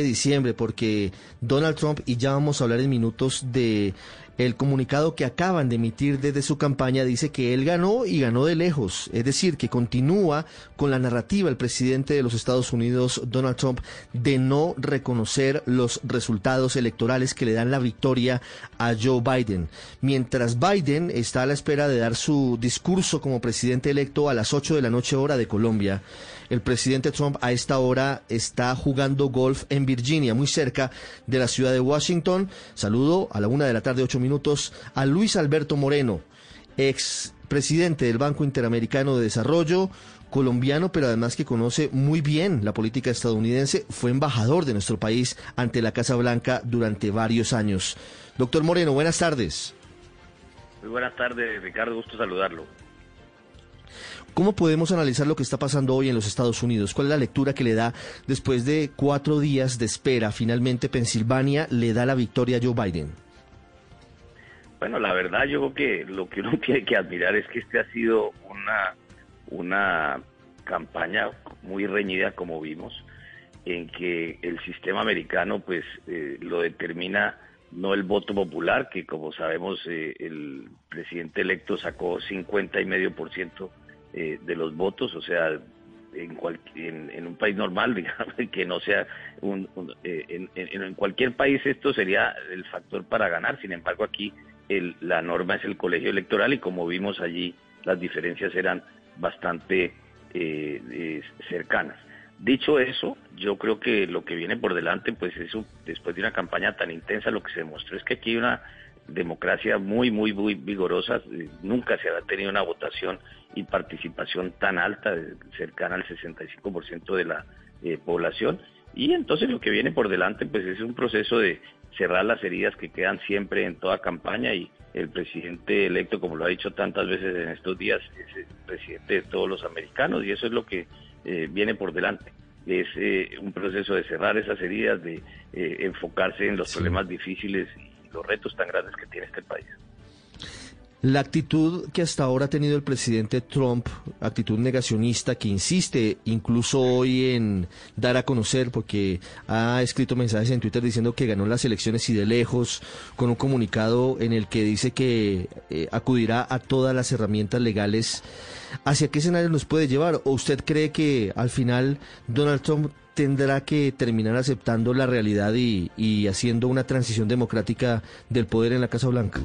De diciembre porque Donald Trump, y ya vamos a hablar en minutos de el comunicado que acaban de emitir desde su campaña dice que él ganó y ganó de lejos, es decir, que continúa con la narrativa el presidente de los Estados Unidos, Donald Trump, de no reconocer los resultados electorales que le dan la victoria a Joe Biden. Mientras Biden está a la espera de dar su discurso como presidente electo a las 8 de la noche hora de Colombia, el presidente Trump a esta hora está jugando golf en Virginia, muy cerca de la ciudad de Washington. Saludo a la una de la tarde, ocho minutos, a Luis Alberto Moreno, ex presidente del Banco Interamericano de Desarrollo, colombiano, pero además que conoce muy bien la política estadounidense, fue embajador de nuestro país ante la Casa Blanca durante varios años. Doctor Moreno, buenas tardes. Muy buenas tardes, Ricardo, gusto saludarlo. ¿Cómo podemos analizar lo que está pasando hoy en los Estados Unidos? ¿Cuál es la lectura que le da después de cuatro días de espera? Finalmente Pensilvania le da la victoria a Joe Biden. Bueno, la verdad yo creo que lo que uno tiene que admirar es que este ha sido una, una campaña muy reñida, como vimos, en que el sistema americano pues eh, lo determina no el voto popular, que como sabemos eh, el presidente electo sacó 50 y medio por ciento eh, de los votos, o sea, en, en, un país normal, digamos, que no sea un, eh, en, cualquier país esto sería el factor para ganar, sin embargo aquí el, la norma es el colegio electoral y como vimos allí las diferencias eran bastante eh, cercanas. Dicho eso, yo creo que lo que viene por delante, pues eso, después de una campaña tan intensa, lo que se demostró es que aquí hay una democracia muy, muy, muy vigorosa. Nunca se ha tenido una votación y participación tan alta, cercana al 65% de la eh, población. Y entonces lo que viene por delante pues es un proceso de cerrar las heridas que quedan siempre en toda campaña y el presidente electo, como lo ha dicho tantas veces en estos días, es el presidente de todos los americanos y eso es lo que eh, viene por delante. Es eh, un proceso de cerrar esas heridas, de enfocarse en los problemas difíciles y los retos tan grandes que tiene este país. La actitud que hasta ahora ha tenido el presidente Trump, actitud negacionista que insiste incluso hoy en dar a conocer, porque ha escrito mensajes en Twitter diciendo que ganó las elecciones y de lejos, con un comunicado en el que dice que eh, acudirá a todas las herramientas legales. ¿Hacia qué escenario nos puede llevar? ¿O usted cree que al final Donald Trump tendrá que terminar aceptando la realidad y, haciendo una transición democrática del poder en la Casa Blanca?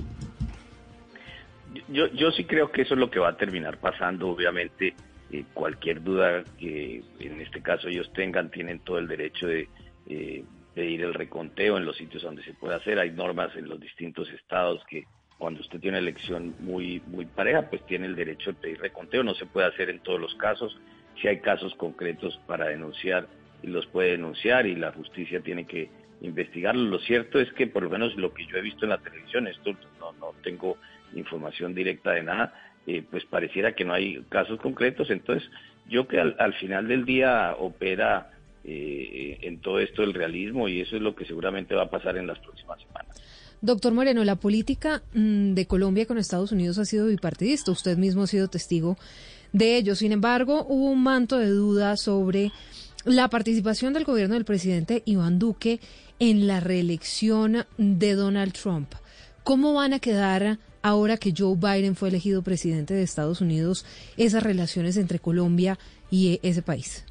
yo, yo sí creo que eso es lo que va a terminar pasando, obviamente. Eh, cualquier duda que en este caso ellos tengan, tienen todo el derecho de eh, pedir el reconteo en los sitios donde se puede hacer. Hay normas en los distintos estados que cuando usted tiene una elección muy, muy pareja, pues tiene el derecho de pedir reconteo. No se puede hacer en todos los casos. Si hay casos concretos para denunciar, los puede denunciar y la justicia tiene que investigarlo. Lo cierto es que por lo menos lo que yo he visto en la televisión, esto no, no tengo información directa de nada, eh, pues pareciera que no hay casos concretos. Entonces, yo que al, final del día opera eh, en todo esto el realismo y eso es lo que seguramente va a pasar en las próximas semanas. Doctor Moreno, la política mm, de Colombia con Estados Unidos ha sido bipartidista. Usted mismo ha sido testigo de ello. Sin embargo, hubo un manto de dudas sobre la participación del gobierno del presidente Iván Duque en la reelección de Donald Trump. ¿Cómo van a quedar ahora que Joe Biden fue elegido presidente de Estados Unidos, esas relaciones entre Colombia y ese país?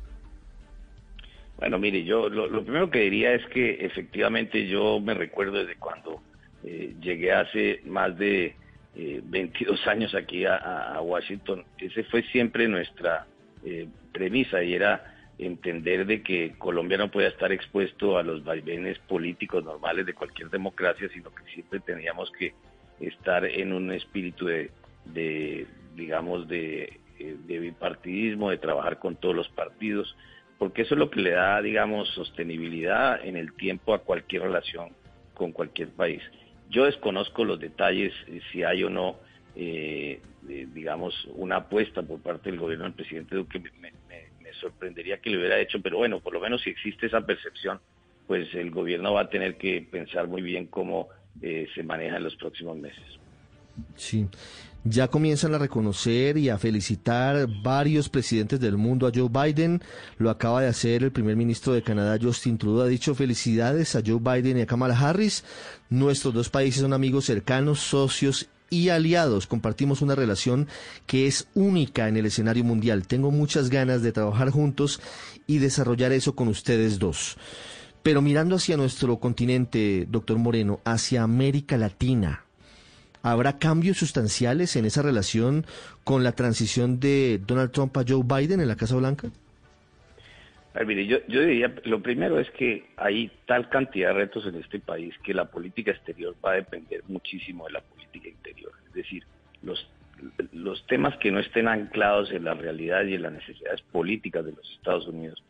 Bueno, mire, yo lo, primero que diría es que efectivamente yo me recuerdo desde cuando eh, llegué hace más de 22 eh, años aquí a, Washington, ese fue siempre nuestra eh, premisa y era entender de que Colombia no podía estar expuesto a los vaivenes políticos normales de cualquier democracia, sino que siempre teníamos que estar en un espíritu de, digamos, de, eh, de, bipartidismo, de trabajar con todos los partidos, porque eso es lo que le da, digamos, sostenibilidad en el tiempo a cualquier relación con cualquier país. Yo desconozco los detalles, eh, si hay o no, eh, digamos, una apuesta por parte del gobierno del presidente Duque. Me, sorprendería que lo hubiera hecho, pero bueno, por lo menos si existe esa percepción, pues el gobierno va a tener que pensar muy bien cómo eh, se maneja en los próximos meses. Sí. Ya comienzan a reconocer y a felicitar varios presidentes del mundo a Joe Biden. Lo acaba de hacer el primer ministro de Canadá, Justin Trudeau. Ha dicho felicidades a Joe Biden y a Kamala Harris. Nuestros dos países son amigos cercanos, socios y aliados. Compartimos una relación que es única en el escenario mundial. Tengo muchas ganas de trabajar juntos y desarrollar eso con ustedes dos. Pero mirando hacia nuestro continente, doctor Moreno, hacia América Latina, ¿Habrá cambios sustanciales en esa relación con la transición de Donald Trump a Joe Biden en la Casa Blanca? mire, yo, yo diría, lo primero es que hay tal cantidad de retos en este país que la política exterior va a depender muchísimo de la Es decir, los, los temas que no estén anclados en la realidad y en las necesidades políticas de los Estados Unidos,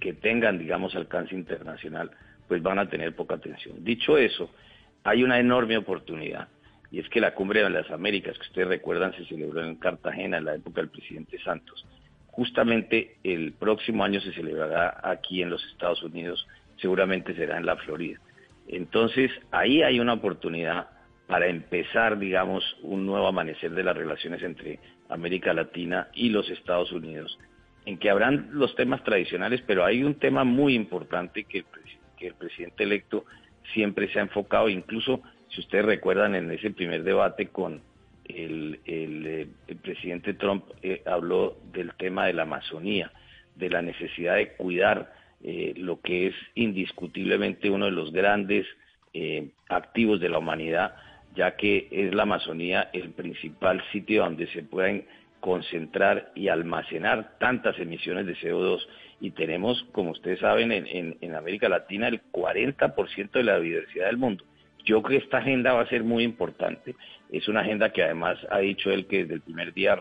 que tengan, digamos, alcance internacional, pues van a tener poca atención. Dicho eso, hay una enorme oportunidad y es que la cumbre de las Américas, que ustedes recuerdan, se celebró en Cartagena en la época del presidente Santos. Justamente el próximo año se celebrará aquí en los Estados Unidos, seguramente será en la Florida. Entonces, ahí hay una oportunidad para empezar, digamos, un nuevo amanecer de las relaciones entre América Latina y los Estados Unidos, en que habrán los temas tradicionales, pero hay un tema muy importante que el presidente electo siempre se ha enfocado, incluso si ustedes recuerdan en ese primer debate con el, eh, presidente Trump, eh, habló del tema de la Amazonía, de la necesidad de cuidar eh, lo que es indiscutiblemente uno de los grandes activos de la humanidad, ya que es la Amazonía el principal sitio donde se pueden concentrar y almacenar tantas emisiones de CO2 y tenemos, como ustedes saben, en, América Latina el 40% de la biodiversidad del mundo. Yo creo que esta agenda va a ser muy importante. Es una agenda que además ha dicho él que desde el primer día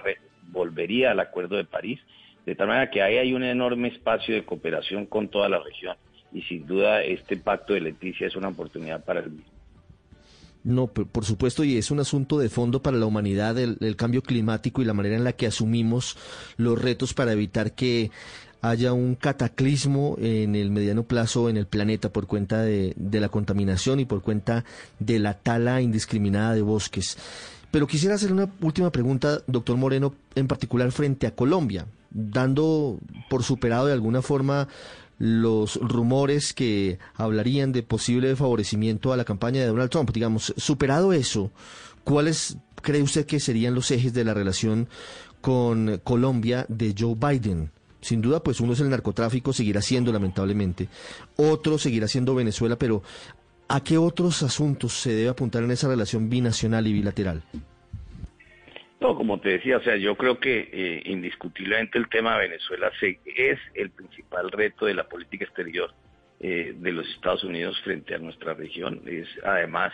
volvería al Acuerdo de París, de tal manera que ahí hay un enorme espacio de cooperación con toda la región y sin duda este pacto de Leticia es una oportunidad para el mismo. No, por supuesto, y es un asunto de fondo para la humanidad, el, cambio climático y la manera en la que asumimos los retos para evitar que haya un cataclismo en el mediano plazo en el planeta por cuenta de, la contaminación y por cuenta de la tala indiscriminada de bosques. Pero quisiera hacer una última pregunta, doctor Moreno, en particular frente a Colombia, dando por superado de alguna forma los rumores que hablarían de posible favorecimiento a la campaña de Donald Trump. Digamos, superado eso, ¿cuáles cree usted que serían los ejes de la relación con Colombia de Joe Biden? Sin duda, pues uno es el narcotráfico, seguirá siendo lamentablemente. Otro seguirá siendo Venezuela, pero ¿a qué otros asuntos se debe apuntar en esa relación binacional y bilateral? No, como te decía, o sea, yo creo que eh, indiscutiblemente el tema de Venezuela es el principal reto de la política exterior eh, de los Estados Unidos frente a nuestra región. Es además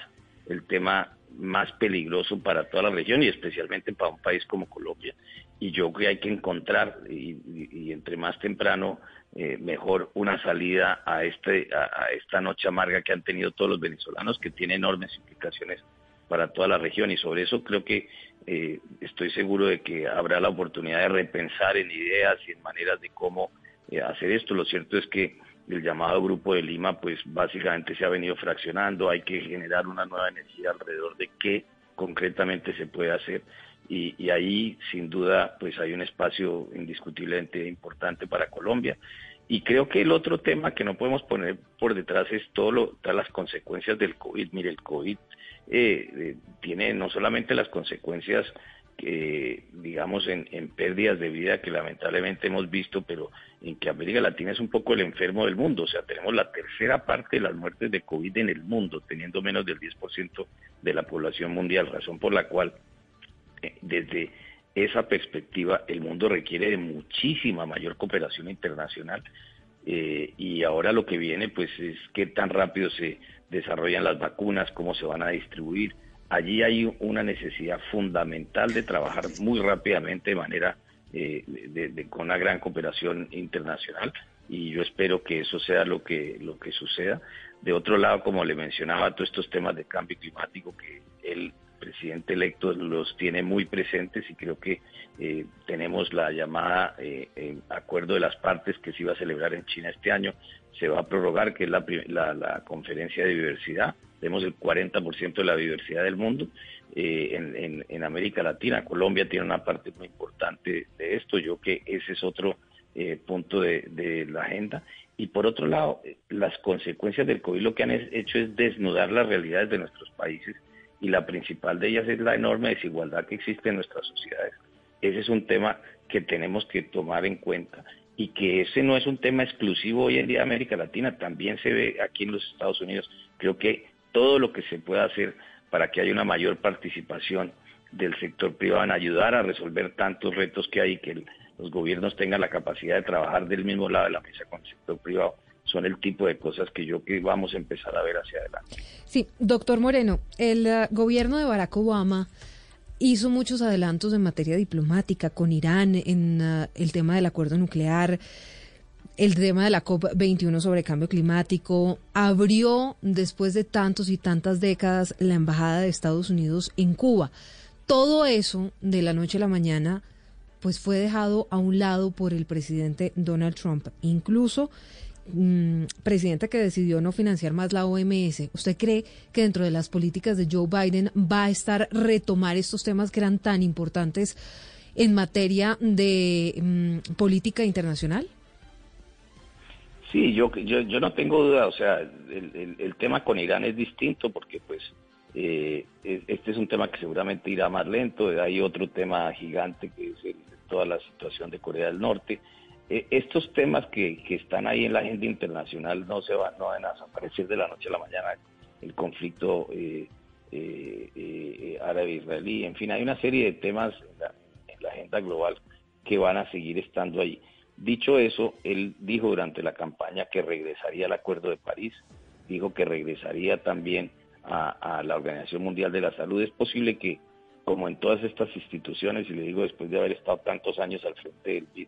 el tema más peligroso para toda la región y especialmente para un país como Colombia y yo creo que hay que encontrar, y, entre más temprano, eh, mejor una salida a, este, a, esta noche amarga que han tenido todos los venezolanos, que tiene enormes implicaciones para toda la región. Y sobre eso creo que eh, estoy seguro de que habrá la oportunidad de repensar en ideas y en maneras de cómo eh, hacer esto. Lo cierto es que el llamado Grupo de Lima, pues básicamente se ha venido fraccionando, hay que generar una nueva energía alrededor de qué concretamente se puede hacer y, ahí sin duda pues hay un espacio indiscutiblemente importante para Colombia. Y creo que el otro tema que no podemos poner por detrás es todo lo, todas las consecuencias del COVID. Mire, el COVID eh, eh, tiene no solamente las consecuencias que, digamos, en, en, pérdidas de vida que lamentablemente hemos visto, pero en que América Latina es un poco el enfermo del mundo. O sea, tenemos la tercera parte de las muertes de COVID en el mundo, teniendo menos del 10% de la población mundial, razón por la cual eh, desde esa perspectiva, el mundo requiere de muchísima mayor cooperación internacional eh, y ahora lo que viene pues es qué tan rápido se desarrollan las vacunas, cómo se van a distribuir. Allí hay una necesidad fundamental de trabajar muy rápidamente de manera con una gran cooperación internacional y yo espero que eso sea lo que, lo que suceda. De otro lado, como le mencionaba, todos estos temas de cambio climático que el presidente electo los tiene muy presentes y creo que eh, tenemos la llamada eh, acuerdo de las partes que se iba a celebrar en China este año, se va a prorrogar, que es la, la, conferencia de diversidad. Tenemos el 40% de la diversidad del mundo eh, en, en, América Latina. Colombia tiene una parte muy importante de esto. Yo que ese es otro punto de, de la agenda. Y por otro lado, las consecuencias del COVID lo que han hecho es desnudar las realidades de nuestros países y la principal de ellas es la enorme desigualdad que existe en nuestras sociedades. Ese es un tema que tenemos que tomar en cuenta y que ese no es un tema exclusivo hoy en día de América Latina, también se ve aquí en los Estados Unidos. Creo que todo lo que se pueda hacer para que haya una mayor participación del sector privado en ayudar a resolver tantos retos que hay que los gobiernos tengan la capacidad de trabajar del mismo lado de la mesa con el sector privado son el tipo de cosas que yo que vamos a empezar a ver hacia adelante. Sí, doctor Moreno, el uh, gobierno de Barack Obama hizo muchos adelantos en materia diplomática con Irán en uh, el tema del acuerdo nuclear, el tema de la COP21 sobre cambio climático, abrió después de tantos y tantas décadas la embajada de Estados Unidos en Cuba. Todo eso de la noche a la mañana pues fue dejado a un lado por el presidente Donald Trump. Incluso mm, presidente que decidió no financiar más la OMS. ¿Usted cree que dentro de las políticas de Joe Biden va a estar retomar estos temas que eran tan importantes en materia de mm, política internacional? Sí, yo, yo, yo no tengo duda, o sea, el, el tema con Irán es distinto porque pues eh, este es un tema que seguramente irá más lento. Hay otro tema gigante que es toda la situación de Corea del Norte. Eh, estos temas que, están ahí en la agenda internacional no se van, no van a desaparecer de la noche a la mañana. El conflicto eh, árabe-israelí, en fin, hay una serie de temas en la, en la agenda global que van a seguir estando ahí. Dicho eso, él dijo durante la campaña que regresaría al Acuerdo de París, dijo que regresaría también a, la Organización Mundial de la Salud. Es posible que, como en todas estas instituciones, y le digo después de haber estado tantos años al frente del BID,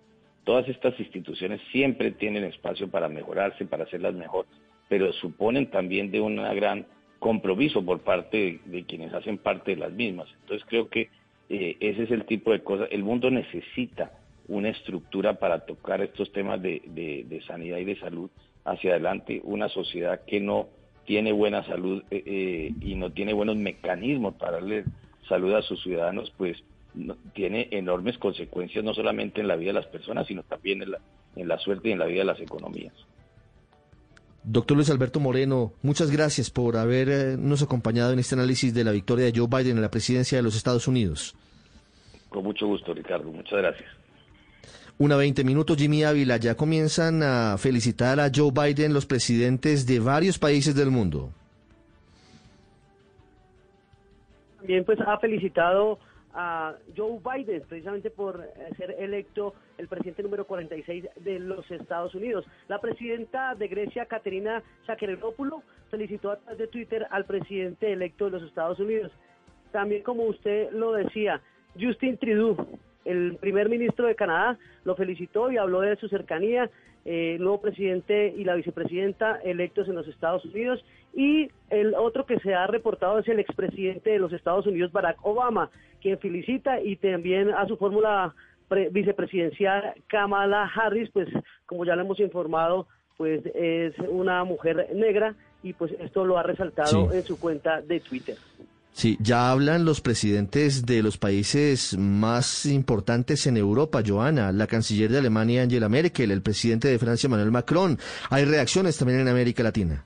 todas estas instituciones siempre tienen espacio para mejorarse, para hacerlas mejor, pero suponen también de un gran compromiso por parte de, quienes hacen parte de las mismas. Entonces creo que eh, ese es el tipo de cosas. El mundo necesita una estructura para tocar estos temas de, de sanidad y de salud hacia adelante, una sociedad que no tiene buena salud eh, eh, y no tiene buenos mecanismos para darle salud a sus ciudadanos, pues tiene enormes consecuencias no solamente en la vida de las personas, sino también en la, en la suerte y en la vida de las economías. Doctor Luis Alberto Moreno, muchas gracias por habernos acompañado en este análisis de la victoria de Joe Biden en la presidencia de los Estados Unidos. Con mucho gusto, Ricardo. Muchas gracias. Una 20 minutos, Jimmy Ávila. Ya comienzan a felicitar a Joe Biden los presidentes de varios países del mundo. También pues ha felicitado a Joe Biden precisamente por eh, ser electo el presidente número 46 de los Estados Unidos. La presidenta de Grecia, Caterina Sakerenopoulos, felicitó a través de Twitter al presidente electo de los Estados Unidos. También como usted lo decía, Justin Trudeau el primer ministro de Canadá lo felicitó y habló de su cercanía, eh, el nuevo presidente y la vicepresidenta electos en los Estados Unidos. Y el otro que se ha reportado es el expresidente de los Estados Unidos, Barack Obama, quien felicita y también a su fórmula vicepresidencial Kamala Harris, pues como ya le hemos informado, pues es una mujer negra y pues esto lo ha resaltado en su cuenta de Twitter. Sí, ya hablan los presidentes de los países más importantes en Europa, Joana, la canciller de Alemania Angela Merkel, el presidente de Francia Manuel Macron. Hay reacciones también en América Latina.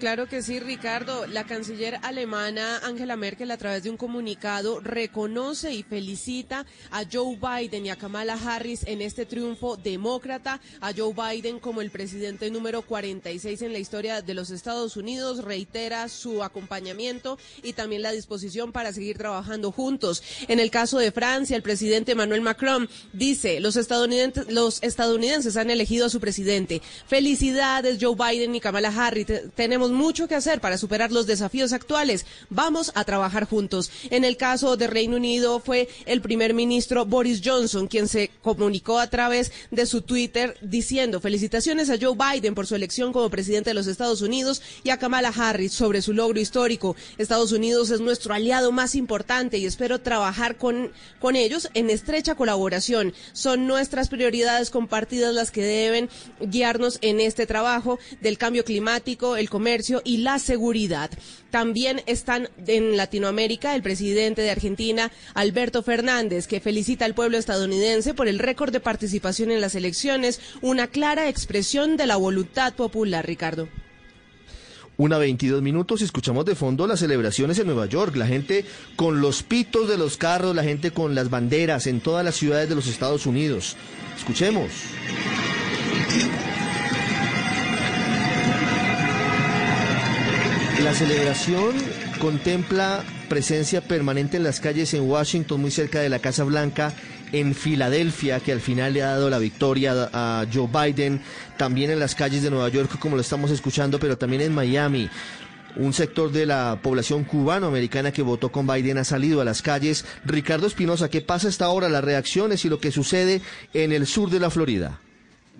Claro que sí, Ricardo. La canciller alemana Angela Merkel a través de un comunicado reconoce y felicita a Joe Biden y a Kamala Harris en este triunfo demócrata, a Joe Biden como el presidente número 46 en la historia de los Estados Unidos, reitera su acompañamiento y también la disposición para seguir trabajando juntos. En el caso de Francia, el presidente Emmanuel Macron dice, los estadounidenses, los estadounidenses han elegido a su presidente. Felicidades Joe Biden y Kamala Harris. Tenemos mucho que hacer para superar los desafíos actuales. Vamos a trabajar juntos. En el caso de Reino Unido fue el primer ministro Boris Johnson quien se comunicó a través de su Twitter diciendo felicitaciones a Joe Biden por su elección como presidente de los Estados Unidos y a Kamala Harris sobre su logro histórico. Estados Unidos es nuestro aliado más importante y espero trabajar con, con ellos en estrecha colaboración. Son nuestras prioridades compartidas las que deben guiarnos en este trabajo del cambio climático, el comercio y la seguridad. También están en Latinoamérica el presidente de Argentina, Alberto Fernández, que felicita al pueblo estadounidense por el récord de participación en las elecciones, una clara expresión de la voluntad popular, Ricardo. Una 22 minutos y escuchamos de fondo las celebraciones en Nueva York, la gente con los pitos de los carros, la gente con las banderas en todas las ciudades de los Estados Unidos. Escuchemos. La celebración contempla presencia permanente en las calles en Washington, muy cerca de la Casa Blanca, en Filadelfia, que al final le ha dado la victoria a Joe Biden, también en las calles de Nueva York, como lo estamos escuchando, pero también en Miami. Un sector de la población cubano-americana que votó con Biden ha salido a las calles. Ricardo Espinosa, ¿qué pasa hasta ahora? Las reacciones y lo que sucede en el sur de la Florida.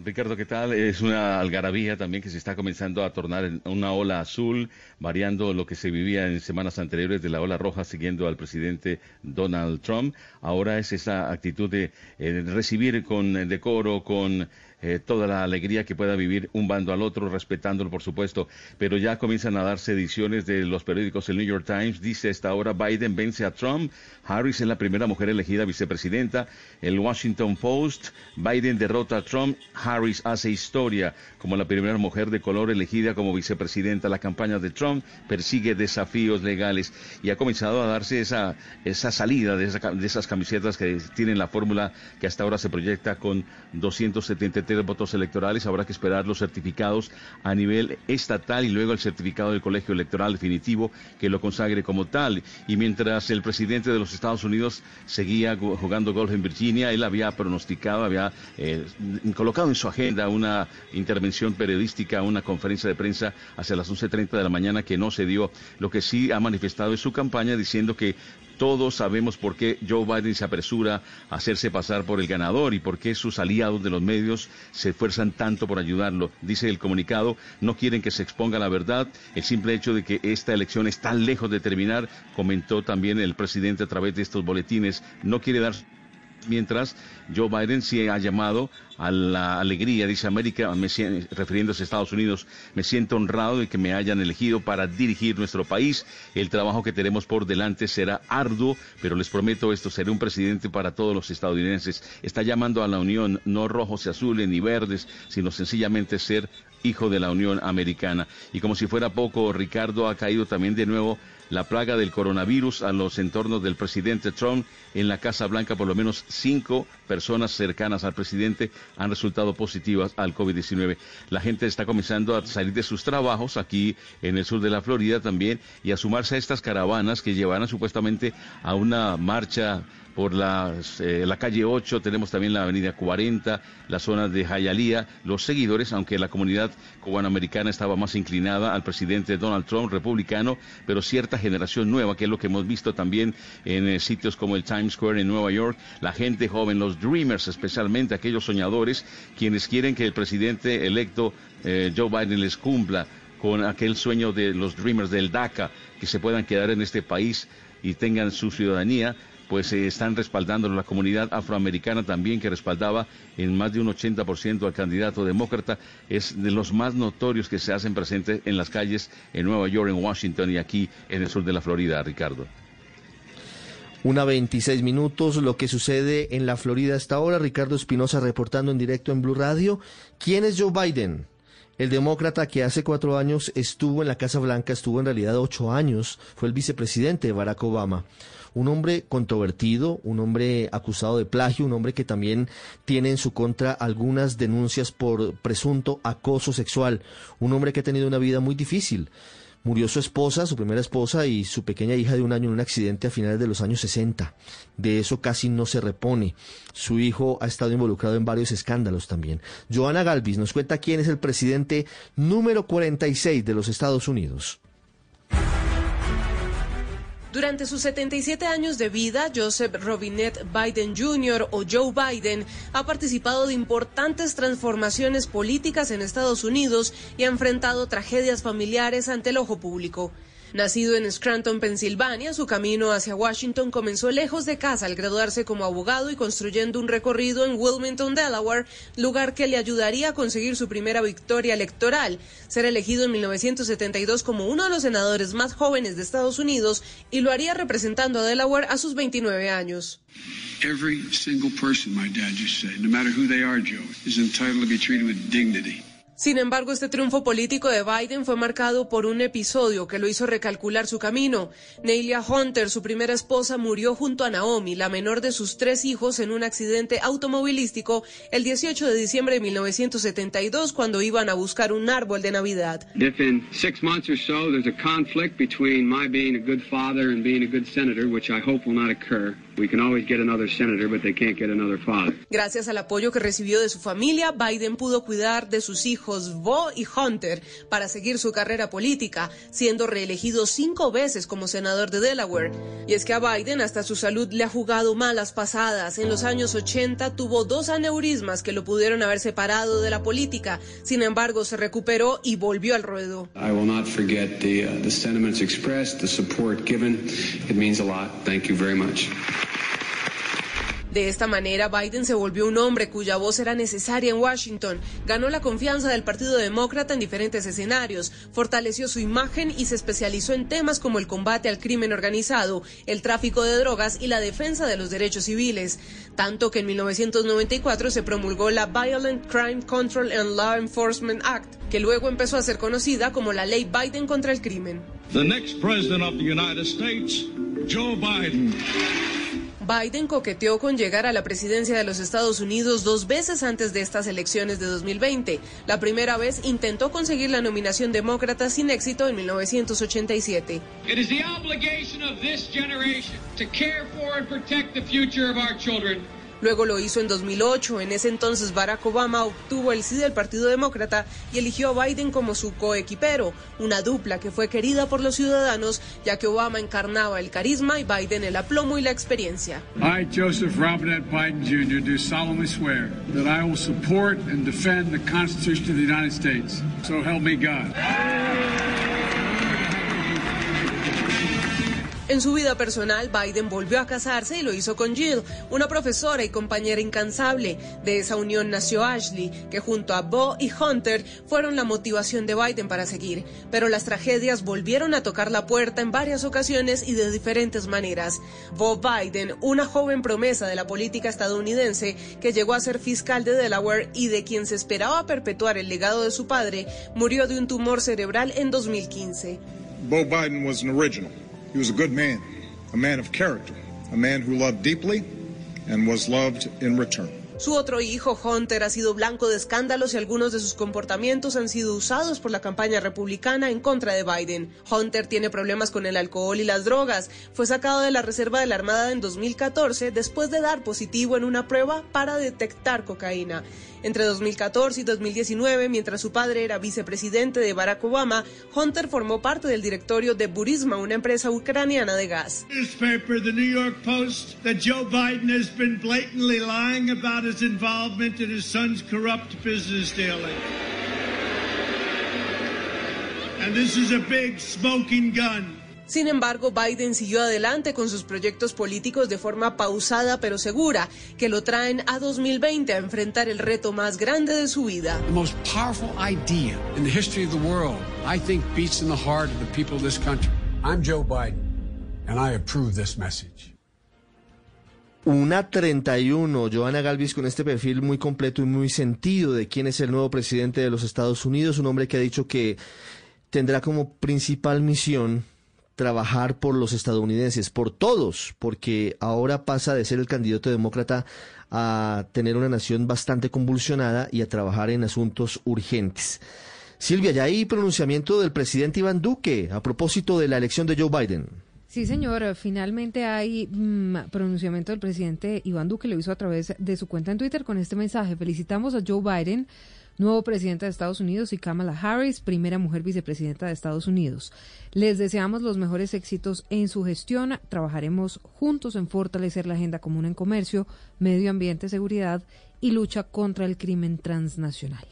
Ricardo, ¿qué tal? Es una algarabía también que se está comenzando a tornar en una ola azul, variando lo que se vivía en semanas anteriores de la ola roja siguiendo al presidente Donald Trump. Ahora es esa actitud de eh, recibir con decoro, con eh, toda la alegría que pueda vivir un bando al otro, respetándolo, por supuesto. Pero ya comienzan a darse ediciones de los periódicos. El New York Times dice esta hora Biden vence a Trump, Harris es la primera mujer elegida vicepresidenta. El Washington Post, Biden derrota a Trump, Harris hace historia como la primera mujer de color elegida como vicepresidenta. La campaña de Trump persigue desafíos legales y ha comenzado a darse esa, esa salida de, esas camisetas que tienen la fórmula que hasta ahora se proyecta con 273 de votos electorales. Habrá que esperar los certificados a nivel estatal y luego el certificado del colegio electoral definitivo que lo consagre como tal. Y mientras el presidente de los Estados Unidos seguía jugando golf en Virginia, él había pronosticado, había eh, colocado en su agenda una intervención periodística, una conferencia de prensa hacia las 11.30 de la mañana que no se dio. Lo que sí ha manifestado en su campaña diciendo que todos sabemos por qué Joe Biden se apresura a hacerse pasar por el ganador y por qué sus aliados de los medios se esfuerzan tanto por ayudarlo. Dice el comunicado, no quieren que se exponga la verdad. El simple hecho de que esta elección es tan lejos de terminar, comentó también el presidente a través de estos boletines, no quiere dar mientras Joe Biden sí ha llamado a la alegría, dice América, refiriéndose a Estados Unidos, me siento honrado de que me hayan elegido para dirigir nuestro país. El trabajo que tenemos por delante será arduo, pero les prometo esto, seré un presidente para todos los estadounidenses. Está llamando a la unión, no rojos y azules ni verdes, sino sencillamente ser hijo de la Unión Americana. Y como si fuera poco, Ricardo ha caído también de nuevo la plaga del coronavirus a los entornos del presidente Trump. En la Casa Blanca, por lo menos cinco personas cercanas al presidente han resultado positivas al COVID-19. La gente está comenzando a salir de sus trabajos aquí en el sur de la Florida también y a sumarse a estas caravanas que llevarán supuestamente a una marcha por eh, la calle 8, tenemos también la avenida 40, la zona de Jayalía, los seguidores, aunque la comunidad cubanoamericana estaba más inclinada al presidente Donald Trump, republicano, pero cierta generación nueva, que es lo que hemos visto también en eh, sitios como el Times Square en Nueva York, la gente joven, los dreamers especialmente, aquellos soñadores, quienes quieren que el presidente electo eh, Joe Biden les cumpla con aquel sueño de los dreamers del DACA, que se puedan quedar en este país y tengan su ciudadanía, pues se están respaldando la comunidad afroamericana también que respaldaba en más de un 80% al candidato demócrata, es de los más notorios que se hacen presentes en las calles en Nueva York, en Washington y aquí en el sur de la Florida, Ricardo. Una 26 minutos, lo que sucede en la Florida hasta ahora. Ricardo Espinosa reportando en directo en Blue Radio. ¿Quién es Joe Biden? El demócrata que hace cuatro años estuvo en la Casa Blanca, estuvo en realidad ocho años, fue el vicepresidente de Barack Obama un hombre controvertido, un hombre acusado de plagio, un hombre que también tiene en su contra algunas denuncias por presunto acoso sexual, un hombre que ha tenido una vida muy difícil Murió su esposa, su primera esposa y su pequeña hija de un año en un accidente a finales de los años 60. De eso casi no se repone. Su hijo ha estado involucrado en varios escándalos también. Joana Galvis nos cuenta quién es el presidente número 46 de los Estados Unidos. Durante sus 77 años de vida, Joseph Robinette Biden Jr. o Joe Biden ha participado de importantes transformaciones políticas en Estados Unidos y ha enfrentado tragedias familiares ante el ojo público. Nacido en Scranton, Pensilvania, su camino hacia Washington comenzó lejos de casa al graduarse como abogado y construyendo un recorrido en Wilmington, Delaware, lugar que le ayudaría a conseguir su primera victoria electoral, ser elegido en 1972 como uno de los senadores más jóvenes de Estados Unidos y lo haría representando a Delaware a sus 29 años. Every single person, my dad just said, no matter who they are, Joe, is entitled to be treated with dignity. Sin embargo, este triunfo político de Biden fue marcado por un episodio que lo hizo recalcular su camino. Nelia Hunter, su primera esposa, murió junto a Naomi, la menor de sus tres hijos, en un accidente automovilístico el 18 de diciembre de 1972 cuando iban a buscar un árbol de Navidad. six months or so there's a conflict between my being a good father and being a good senator, which I hope will not occur. Gracias al apoyo que recibió de su familia, Biden pudo cuidar de sus hijos Bo y Hunter para seguir su carrera política, siendo reelegido cinco veces como senador de Delaware. Y es que a Biden hasta su salud le ha jugado malas pasadas. En los años 80 tuvo dos aneurismas que lo pudieron haber separado de la política. Sin embargo, se recuperó y volvió al ruedo. I will not forget the, uh, the sentiments expressed, the support given. It means a lot. Thank you very much. De esta manera, Biden se volvió un hombre cuya voz era necesaria en Washington, ganó la confianza del Partido Demócrata en diferentes escenarios, fortaleció su imagen y se especializó en temas como el combate al crimen organizado, el tráfico de drogas y la defensa de los derechos civiles. Tanto que en 1994 se promulgó la Violent Crime Control and Law Enforcement Act, que luego empezó a ser conocida como la Ley Biden contra el crimen. The next president of the United States, Joe Biden. Biden coqueteó con llegar a la presidencia de los Estados Unidos dos veces antes de estas elecciones de 2020. La primera vez intentó conseguir la nominación demócrata sin éxito en 1987. It Luego lo hizo en 2008. En ese entonces Barack Obama obtuvo el sí del Partido Demócrata y eligió a Biden como su coequipero, una dupla que fue querida por los ciudadanos ya que Obama encarnaba el carisma y Biden el aplomo y la experiencia. I, Joseph Robinette Biden Jr., do solemnly swear that I will support and defend the Constitution of the United States. So help me God. En su vida personal, Biden volvió a casarse y lo hizo con Jill, una profesora y compañera incansable. De esa unión nació Ashley, que junto a Bo y Hunter fueron la motivación de Biden para seguir. Pero las tragedias volvieron a tocar la puerta en varias ocasiones y de diferentes maneras. Bo Biden, una joven promesa de la política estadounidense que llegó a ser fiscal de Delaware y de quien se esperaba perpetuar el legado de su padre, murió de un tumor cerebral en 2015. Bo Biden was an original. He was a good man, a man of character, a man who loved deeply and was loved in return. Su otro hijo, Hunter, ha sido blanco de escándalos y algunos de sus comportamientos han sido usados por la campaña republicana en contra de Biden. Hunter tiene problemas con el alcohol y las drogas. Fue sacado de la Reserva de la Armada en 2014 después de dar positivo en una prueba para detectar cocaína. Entre 2014 y 2019, mientras su padre era vicepresidente de Barack Obama, Hunter formó parte del directorio de Burisma, una empresa ucraniana de gas. And this is a big smoking gun. Sin embargo, Biden siguió adelante con sus proyectos políticos de forma pausada pero segura, que lo traen a 2020 a enfrentar el reto más grande de su vida. The most powerful idea in the history of the world, I think, beats in the heart of the people of this country. I'm Joe Biden, and I approve this message. Una 31, Joana Galvis con este perfil muy completo y muy sentido de quién es el nuevo presidente de los Estados Unidos, un hombre que ha dicho que tendrá como principal misión trabajar por los estadounidenses, por todos, porque ahora pasa de ser el candidato demócrata a tener una nación bastante convulsionada y a trabajar en asuntos urgentes. Silvia, ya hay pronunciamiento del presidente Iván Duque a propósito de la elección de Joe Biden. Sí, señor. Finalmente hay mm, pronunciamiento del presidente Iván Duque, lo hizo a través de su cuenta en Twitter con este mensaje. Felicitamos a Joe Biden, nuevo presidente de Estados Unidos, y Kamala Harris, primera mujer vicepresidenta de Estados Unidos. Les deseamos los mejores éxitos en su gestión. Trabajaremos juntos en fortalecer la agenda común en comercio, medio ambiente, seguridad y lucha contra el crimen transnacional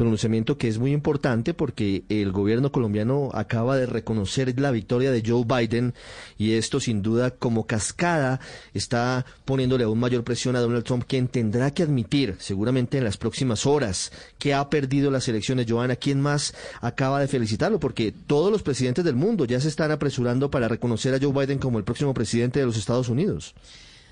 pronunciamiento que es muy importante porque el gobierno colombiano acaba de reconocer la victoria de Joe Biden y esto sin duda como cascada está poniéndole aún mayor presión a Donald Trump quien tendrá que admitir seguramente en las próximas horas que ha perdido las elecciones. Joana, ¿quién más acaba de felicitarlo? Porque todos los presidentes del mundo ya se están apresurando para reconocer a Joe Biden como el próximo presidente de los Estados Unidos.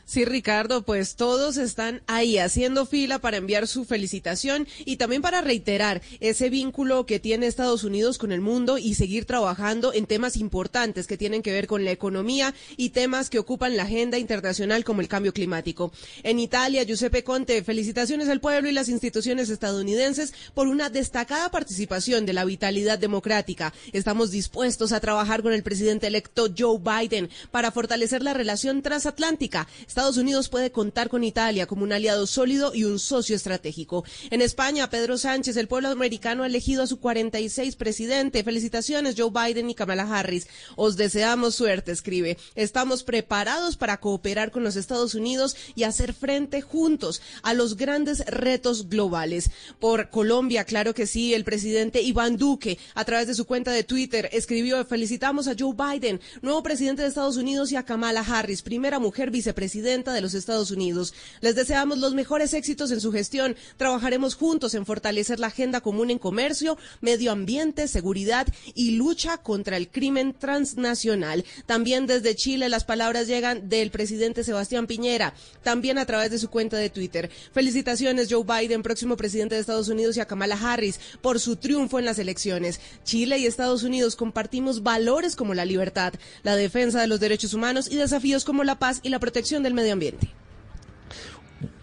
Sí, Ricardo, pues todos están ahí haciendo fila para enviar su felicitación y también para reiterar ese vínculo que tiene Estados Unidos con el mundo y seguir trabajando en temas importantes que tienen que ver con la economía y temas que ocupan la agenda internacional como el cambio climático. En Italia, Giuseppe Conte, felicitaciones al pueblo y las instituciones estadounidenses por una destacada participación de la vitalidad democrática. Estamos dispuestos a trabajar con el presidente electo Joe Biden para fortalecer la relación transatlántica. Estados Unidos puede contar con Italia como un aliado sólido y un socio estratégico. En España, Pedro Sánchez, el pueblo americano, ha elegido a su 46 presidente. Felicitaciones, Joe Biden y Kamala Harris. Os deseamos suerte, escribe. Estamos preparados para cooperar con los Estados Unidos y hacer frente juntos a los grandes retos globales. Por Colombia, claro que sí, el presidente Iván Duque, a través de su cuenta de Twitter, escribió, felicitamos a Joe Biden, nuevo presidente de Estados Unidos, y a Kamala Harris, primera mujer vicepresidenta de los Estados Unidos. Les deseamos los mejores éxitos en su gestión. Trabajaremos juntos en fortalecer la agenda común en comercio, medio ambiente, seguridad y lucha contra el crimen transnacional. También desde Chile las palabras llegan del presidente Sebastián Piñera, también a través de su cuenta de Twitter. Felicitaciones Joe Biden, próximo presidente de Estados Unidos, y a Kamala Harris por su triunfo en las elecciones. Chile y Estados Unidos compartimos valores como la libertad, la defensa de los derechos humanos y desafíos como la paz y la protección del medio ambiente.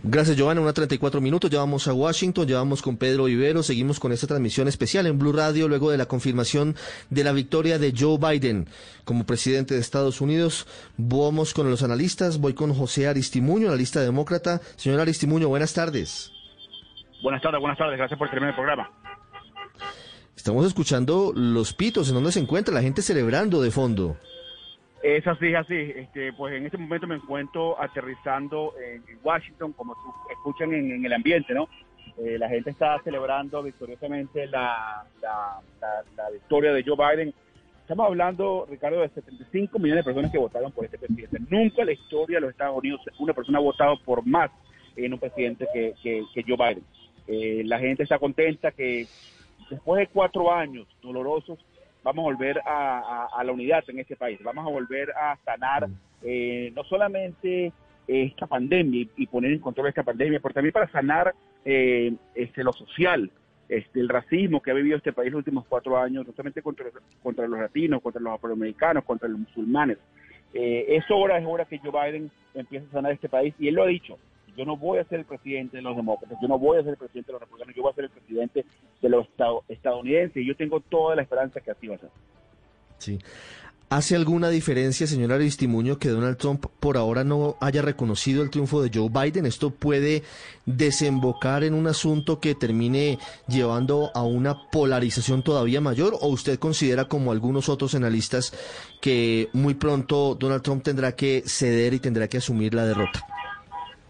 Gracias, Giovanna. Una 34 minutos. Ya vamos a Washington, ya vamos con Pedro Vivero. Seguimos con esta transmisión especial en Blue Radio luego de la confirmación de la victoria de Joe Biden como presidente de Estados Unidos. Vamos con los analistas. Voy con José Aristimuño, analista demócrata. Señor Aristimuño, buenas tardes. Buenas tardes, buenas tardes. Gracias por terminar el programa. Estamos escuchando los pitos, en donde se encuentra la gente celebrando de fondo. Es así, así. Este, pues en este momento me encuentro aterrizando en, Washington, como escuchan en, el ambiente, ¿no? Eh, la gente está celebrando victoriosamente la, la, victoria de Joe Biden. Estamos hablando, Ricardo, de 75 millones de personas que votaron por este presidente. Nunca en la historia de los Estados Unidos una persona ha votado por más en un presidente que, que, Joe Biden. Eh, la gente está contenta que después de cuatro años dolorosos, vamos a volver a, la unidad en este país, vamos a volver a sanar eh, no solamente esta pandemia y, poner en control esta pandemia, pero también para sanar eh, este, lo social, este, el racismo que ha vivido este país los últimos cuatro años, no solamente contra, contra los latinos, contra los afroamericanos, contra los musulmanes. Eh, es hora, es hora que Joe Biden empiece a sanar este país y él lo ha dicho yo no voy a ser el presidente de los demócratas, yo no voy a ser el presidente de los republicanos, yo voy a ser el presidente de los estadounidenses y yo tengo toda la esperanza que así va a ser. Sí. ¿Hace alguna diferencia, señor Aristimuño, que Donald Trump por ahora no haya reconocido el triunfo de Joe Biden? ¿Esto puede desembocar en un asunto que termine llevando a una polarización todavía mayor? ¿O usted considera, como algunos otros analistas, que muy pronto Donald Trump tendrá que ceder y tendrá que asumir la derrota?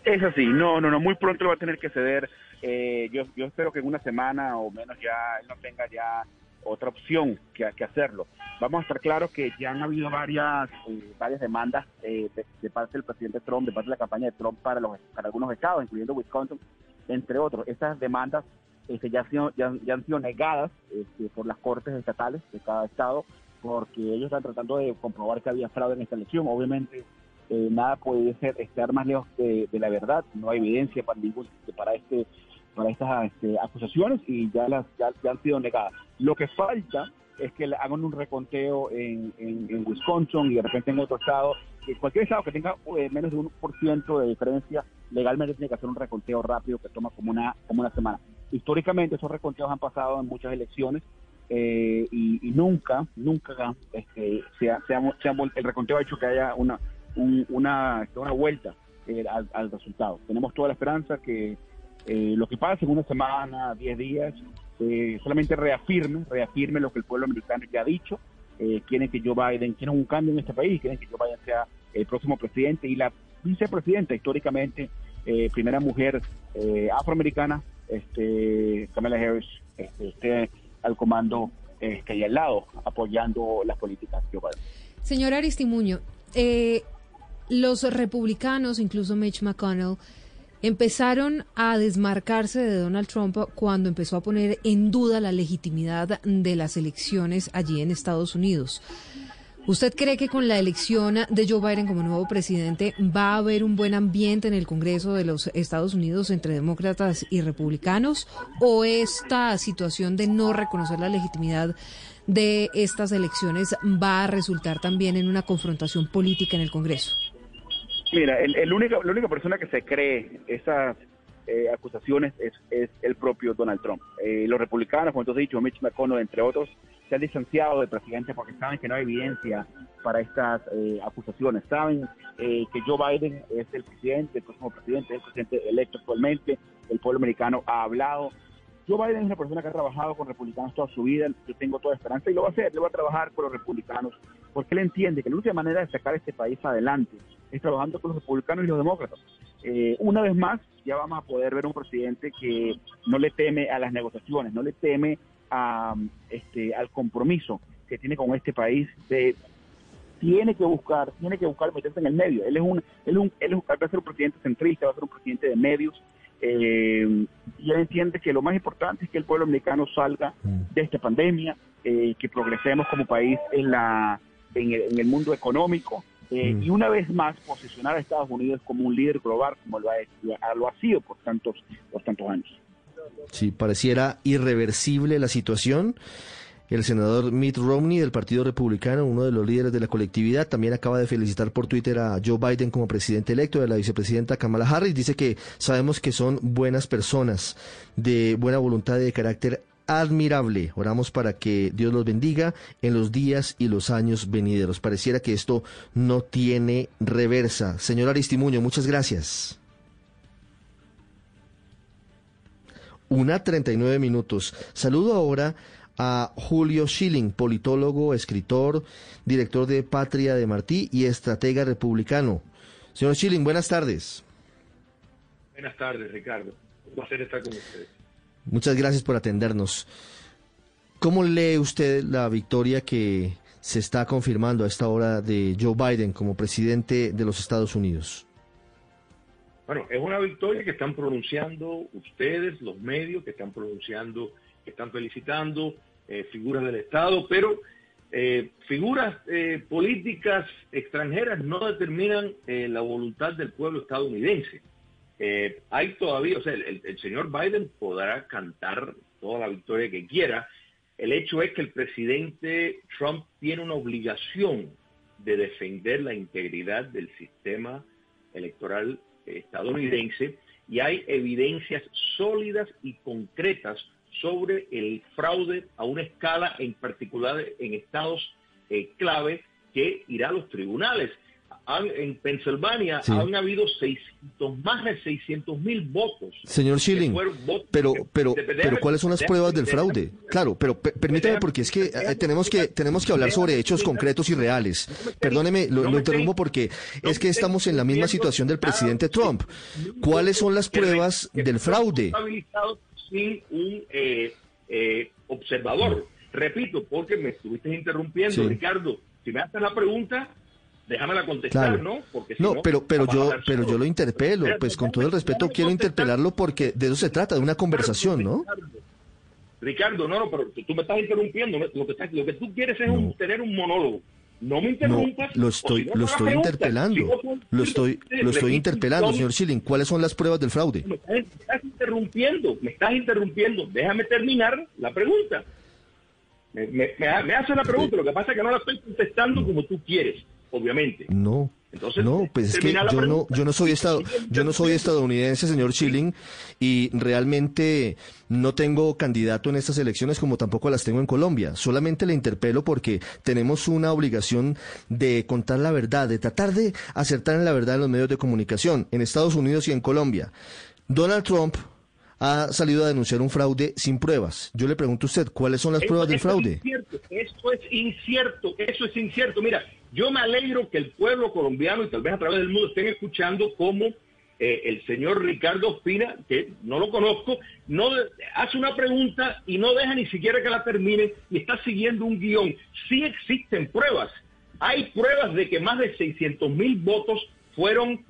Es así, no, no, no, muy pronto lo va a tener que ceder. Eh, yo, yo espero que en una semana o menos ya él no tenga ya otra opción que, que hacerlo. Vamos a estar claros que ya han habido varias eh, varias demandas eh, de, parte del presidente Trump, de parte de la campaña de Trump para, los, para algunos estados, incluyendo Wisconsin, entre otros. Estas demandas este, ya, han sido, ya, han sido negadas este, por las cortes estatales de cada estado porque ellos están tratando de comprobar que había fraude en esta elección. Obviamente eh, nada puede ser estar más lejos de, la verdad, no hay evidencia para ningún para este para estas este, acusaciones y ya las ya, han sido negadas. Lo que falta es que hagan un reconteo en, en, Wisconsin y de repente en otro estado, cualquier estado que tenga eh, menos de un por ciento de diferencia, legalmente tiene que hacer un reconteo rápido que toma como una, como una semana. históricamente esos reconteos han pasado en muchas elecciones eh, y, nunca, nunca este, se ha, se el reconteo ha hecho que haya una, una, una vuelta eh, al, resultado. Tenemos toda la esperanza que eh, lo que pase en una semana, 10 días, solamente reafirme, reafirme lo que el pueblo americano ya ha dicho. quieren que Joe Biden, quieren un cambio en este país, quieren que Joe Biden sea el próximo presidente y la vicepresidenta históricamente, primera mujer afroamericana, este, Kamala Harris, este, esté al comando eh, que hay al lado, apoyando las políticas globales. Señor Aristimuño, eh, los republicanos, incluso Mitch McConnell, empezaron a desmarcarse de Donald Trump cuando empezó a poner en duda la legitimidad de las elecciones allí en Estados Unidos. ¿Usted cree que con la elección de Joe Biden como nuevo presidente va a haber un buen ambiente en el Congreso de los Estados Unidos entre demócratas y republicanos? ¿O esta situación de no reconocer la legitimidad de estas elecciones va a resultar también en una confrontación política en el Congreso? Mira, el, único, la única persona que se cree esas eh, acusaciones es, el propio Donald Trump. Eh, los republicanos, como has dicho, Mitch McConnell, entre otros, se han distanciado del presidente porque saben que no hay evidencia para estas eh, acusaciones. Saben eh, que Joe Biden es el presidente, el próximo presidente, el presidente electo actualmente. El pueblo americano ha hablado. Joe Biden es una persona que ha trabajado con republicanos toda su vida. Yo tengo toda esperanza y lo va a hacer. Le va a trabajar con los republicanos porque él entiende que la única manera de sacar este país adelante es trabajando con los republicanos y los demócratas. Eh, una vez más, ya vamos a poder ver un presidente que no le teme a las negociaciones, no le teme a, este, al compromiso que tiene con este país de tiene que buscar, tiene que buscar meterse en el medio. Él es un, él, un, él va a ser un presidente centrista, va a ser un presidente de medios, eh, y él entiende que lo más importante es que el pueblo americano salga mm. de esta pandemia, eh, que progresemos como país en la en el, mundo económico, eh, mm. y una vez más posicionar a Estados Unidos como un líder global, como lo ha, lo ha sido por tantos, por tantos años. Sí, pareciera irreversible la situación. El senador Mitt Romney del Partido Republicano, uno de los líderes de la colectividad, también acaba de felicitar por Twitter a Joe Biden como presidente electo de la vicepresidenta Kamala Harris. Dice que sabemos que son buenas personas, de buena voluntad y de carácter admirable. Oramos para que Dios los bendiga en los días y los años venideros. Pareciera que esto no tiene reversa. Señor Aristimuño, muchas gracias. Una 39 minutos. Saludo ahora a Julio Schilling, politólogo, escritor, director de Patria de Martí y estratega republicano. Señor Schilling, buenas tardes. Buenas tardes, Ricardo. Un placer estar con ustedes. Muchas gracias por atendernos. ¿Cómo lee usted la victoria que se está confirmando a esta hora de Joe Biden como presidente de los Estados Unidos? Bueno, es una victoria que están pronunciando ustedes, los medios, que están pronunciando, que están felicitando eh, figuras del Estado, pero eh, figuras eh, políticas extranjeras no determinan la voluntad del pueblo estadounidense. hay todavía, o sea, el, el señor Biden podrá cantar toda la victoria que quiera. El hecho es que el presidente Trump tiene una obligación de defender la integridad del sistema electoral estadounidense y hay evidencias sólidas y concretas sobre el fraude a una escala en particular en estados eh, clave que irá a los tribunales en Pensilvania han habido 600, más de 600 mil votos. Señor Schilling, pero, pero, pero ¿cuáles son las pruebas del fraude? Claro, pero permítame porque es que eh, tenemos que tenemos que hablar sobre hechos concretos y reales. Perdóneme, lo, interrumpo porque es que estamos en la misma situación del presidente Trump. ¿Cuáles son las pruebas del fraude? Un eh, eh, observador. Repito, porque me estuviste interrumpiendo, Ricardo. Si me haces la pregunta, déjamela contestar, ¿no? Porque no, pero pero yo pero yo lo interpelo, pues con todo el respeto quiero interpelarlo porque de eso se trata, de una conversación, ¿no? Ricardo, no, no, pero tú me estás interrumpiendo, lo que, lo que tú quieres es tener un monólogo. No me interrumpas. lo estoy, lo estoy interpelando. lo estoy, lo estoy interpelando, señor Schilling. ¿Cuáles son las pruebas del fraude? Me estás, interrumpiendo, me estás interrumpiendo. Déjame terminar la pregunta. Me, me, me, hace la pregunta, lo que pasa es que no la estoy contestando como tú quieres obviamente. No. Entonces, no, pues es que yo no, yo no soy estado, yo no soy estadounidense, señor Schilling, y realmente no tengo candidato en estas elecciones como tampoco las tengo en Colombia. Solamente le interpelo porque tenemos una obligación de contar la verdad, de tratar de acertar en la verdad en los medios de comunicación, en Estados Unidos y en Colombia. Donald Trump ha salido a denunciar un fraude sin pruebas. Yo le pregunto a usted, ¿cuáles son las pruebas del fraude? Es incierto, eso es incierto, eso es incierto. Mira, yo me alegro que el pueblo colombiano y tal vez a través del mundo estén escuchando cómo eh, el señor Ricardo Ospina, que no lo conozco, no hace una pregunta y no deja ni siquiera que la termine y está siguiendo un guion. Sí existen pruebas. Hay pruebas de que más de 600 mil votos fueron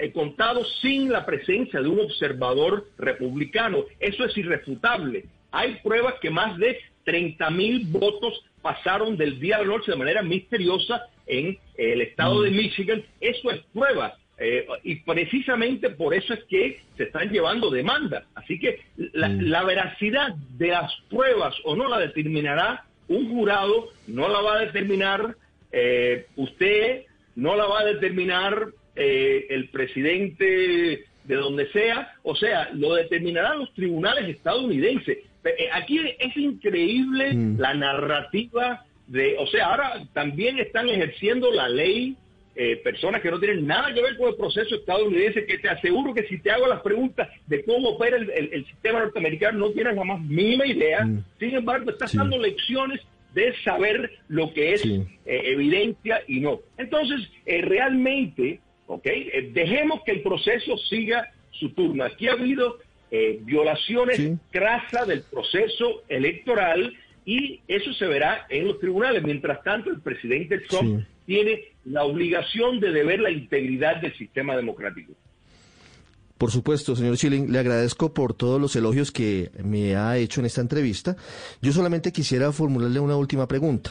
eh, contados sin la presencia de un observador republicano. Eso es irrefutable. Hay pruebas que más de 30 mil votos pasaron del día a la noche de manera misteriosa en eh, el estado de mm. Michigan. Eso es prueba. Eh, y precisamente por eso es que se están llevando demandas. Así que la, mm. la, veracidad de las pruebas o no la determinará un jurado, no la va a determinar usted, no la va a determinar eh, el presidente de donde sea, o sea, lo determinarán los tribunales estadounidenses. Eh, aquí es increíble mm. la narrativa de, o sea, ahora también están ejerciendo la ley eh, personas que no tienen nada que ver con el proceso estadounidense, que te aseguro que si te hago las preguntas de cómo opera el, sistema norteamericano, no tienes la más mínima idea. Mm. Sin embargo, estás dando lecciones de saber lo que es evidencia y no. Entonces, realmente ¿ok? Eh, dejemos que el proceso siga su turno. Aquí ha habido eh, violaciones sí. del proceso electoral y eso se verá en los tribunales. Mientras tanto, el presidente Trump tiene la obligación de deber la integridad del sistema democrático. Por supuesto, señor Schilling, le agradezco por todos los elogios que me ha hecho en esta entrevista. Yo solamente quisiera formularle una última pregunta.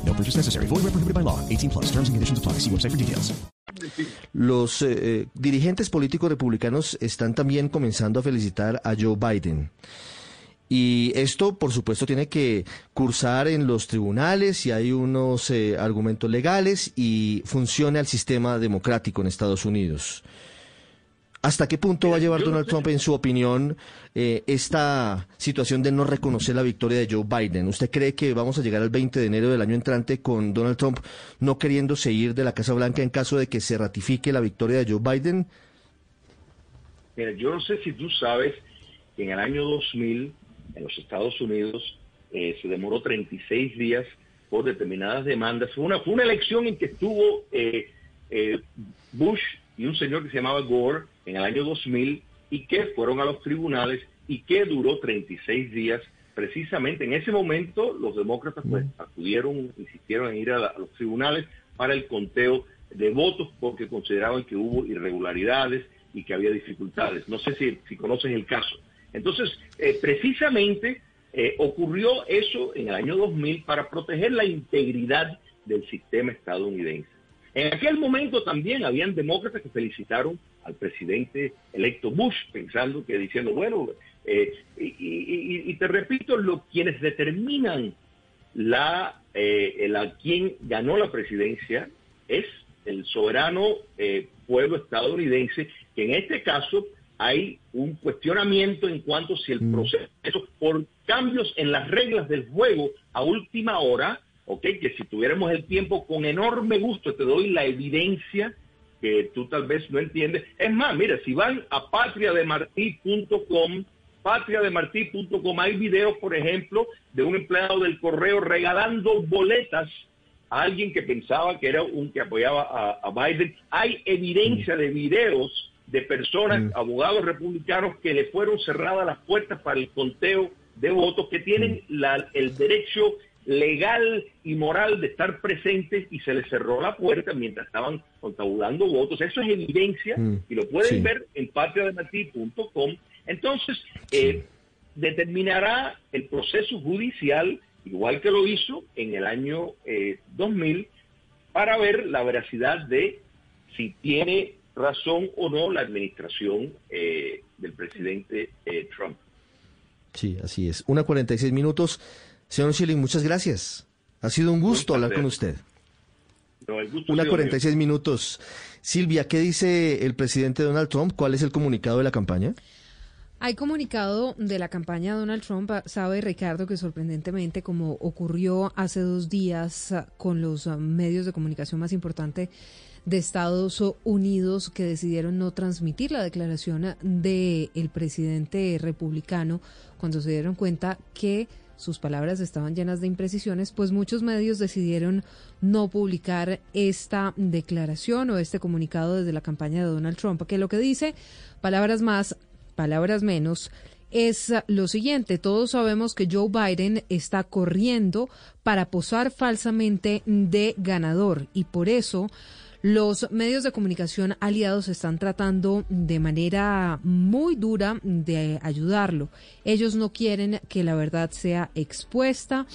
No purchase necessary. Void where prohibited by law. 18 plus. Terms and conditions apply. See website for details. Los eh, dirigentes políticos republicanos están también comenzando a felicitar a Joe Biden. Y esto, por supuesto, tiene que cursar en los tribunales y hay unos eh, argumentos legales y funcione el sistema democrático en Estados Unidos. ¿Hasta qué punto va a llevar Donald Trump, en su opinión, eh, esta situación de no reconocer la victoria de Joe Biden? ¿Usted cree que vamos a llegar al 20 de enero del año entrante con Donald Trump no queriéndose ir de la Casa Blanca en caso de que se ratifique la victoria de Joe Biden? Mira, yo no sé si tú sabes que en el año 2000 en los Estados Unidos eh, se demoró 36 días por determinadas demandas. Fue una, fue una elección en que estuvo eh, eh, Bush y un señor que se llamaba Gore en el año 2000 y que fueron a los tribunales y que duró 36 días. Precisamente en ese momento los demócratas pues, acudieron, insistieron en ir a, los tribunales para el conteo de votos porque consideraban que hubo irregularidades y que había dificultades. No sé si, si conocen el caso. Entonces, eh, precisamente eh, ocurrió eso en el año 2000 para proteger la integridad del sistema estadounidense. En aquel momento también habían demócratas que felicitaron al presidente electo Bush, pensando que diciendo, bueno, eh, y, te repito, lo, quienes determinan la, la quien ganó la presidencia es el soberano pueblo estadounidense, que en este caso hay un cuestionamiento en cuanto si el mm. proceso, por cambios en las reglas del juego a última hora, ok, que si tuviéramos el tiempo, con enorme gusto te doy la evidencia que tú tal vez no entiendes. Es más, mira, si van a patriademartí.com, patriademartí.com, hay videos, por ejemplo, de un empleado del correo regalando boletas a alguien que pensaba que era un que apoyaba a, a Biden. Hay evidencia de videos de personas, mm. abogados republicanos, que le fueron cerradas las puertas para el conteo de votos, que tienen mm. la, el derecho legal y moral de estar presentes y se les cerró la puerta mientras estaban contabulando votos. Eso es evidencia Mm, y lo pueden sí. ver en patriademartí.com. Entonces, eh, determinará el proceso judicial, igual que lo hizo en el año eh, 2000, para ver la veracidad de si tiene razón o no la administración eh, del presidente eh, Trump. Sí, así es. Una 46 minutos. Señor Schilling, muchas gracias. Ha sido un gusto hablar con usted. No, el gusto Una ha sido 46 minutos. Silvia, ¿qué dice el presidente Donald Trump? ¿Cuál es el comunicado de la campaña? Hay comunicado de la campaña de Donald Trump, sabe Ricardo que sorprendentemente, como ocurrió hace dos días con los medios de comunicación más importantes de Estados Unidos que decidieron no transmitir la declaración del presidente republicano cuando se dieron cuenta que sus palabras estaban llenas de imprecisiones, pues muchos medios decidieron no publicar esta declaración o este comunicado desde la campaña de Donald Trump, que lo que dice, palabras más, palabras menos, es lo siguiente, todos sabemos que Joe Biden está corriendo para posar falsamente de ganador y por eso los medios de comunicación aliados están tratando de manera muy dura de ayudarlo. Ellos no quieren que la verdad sea expuesta.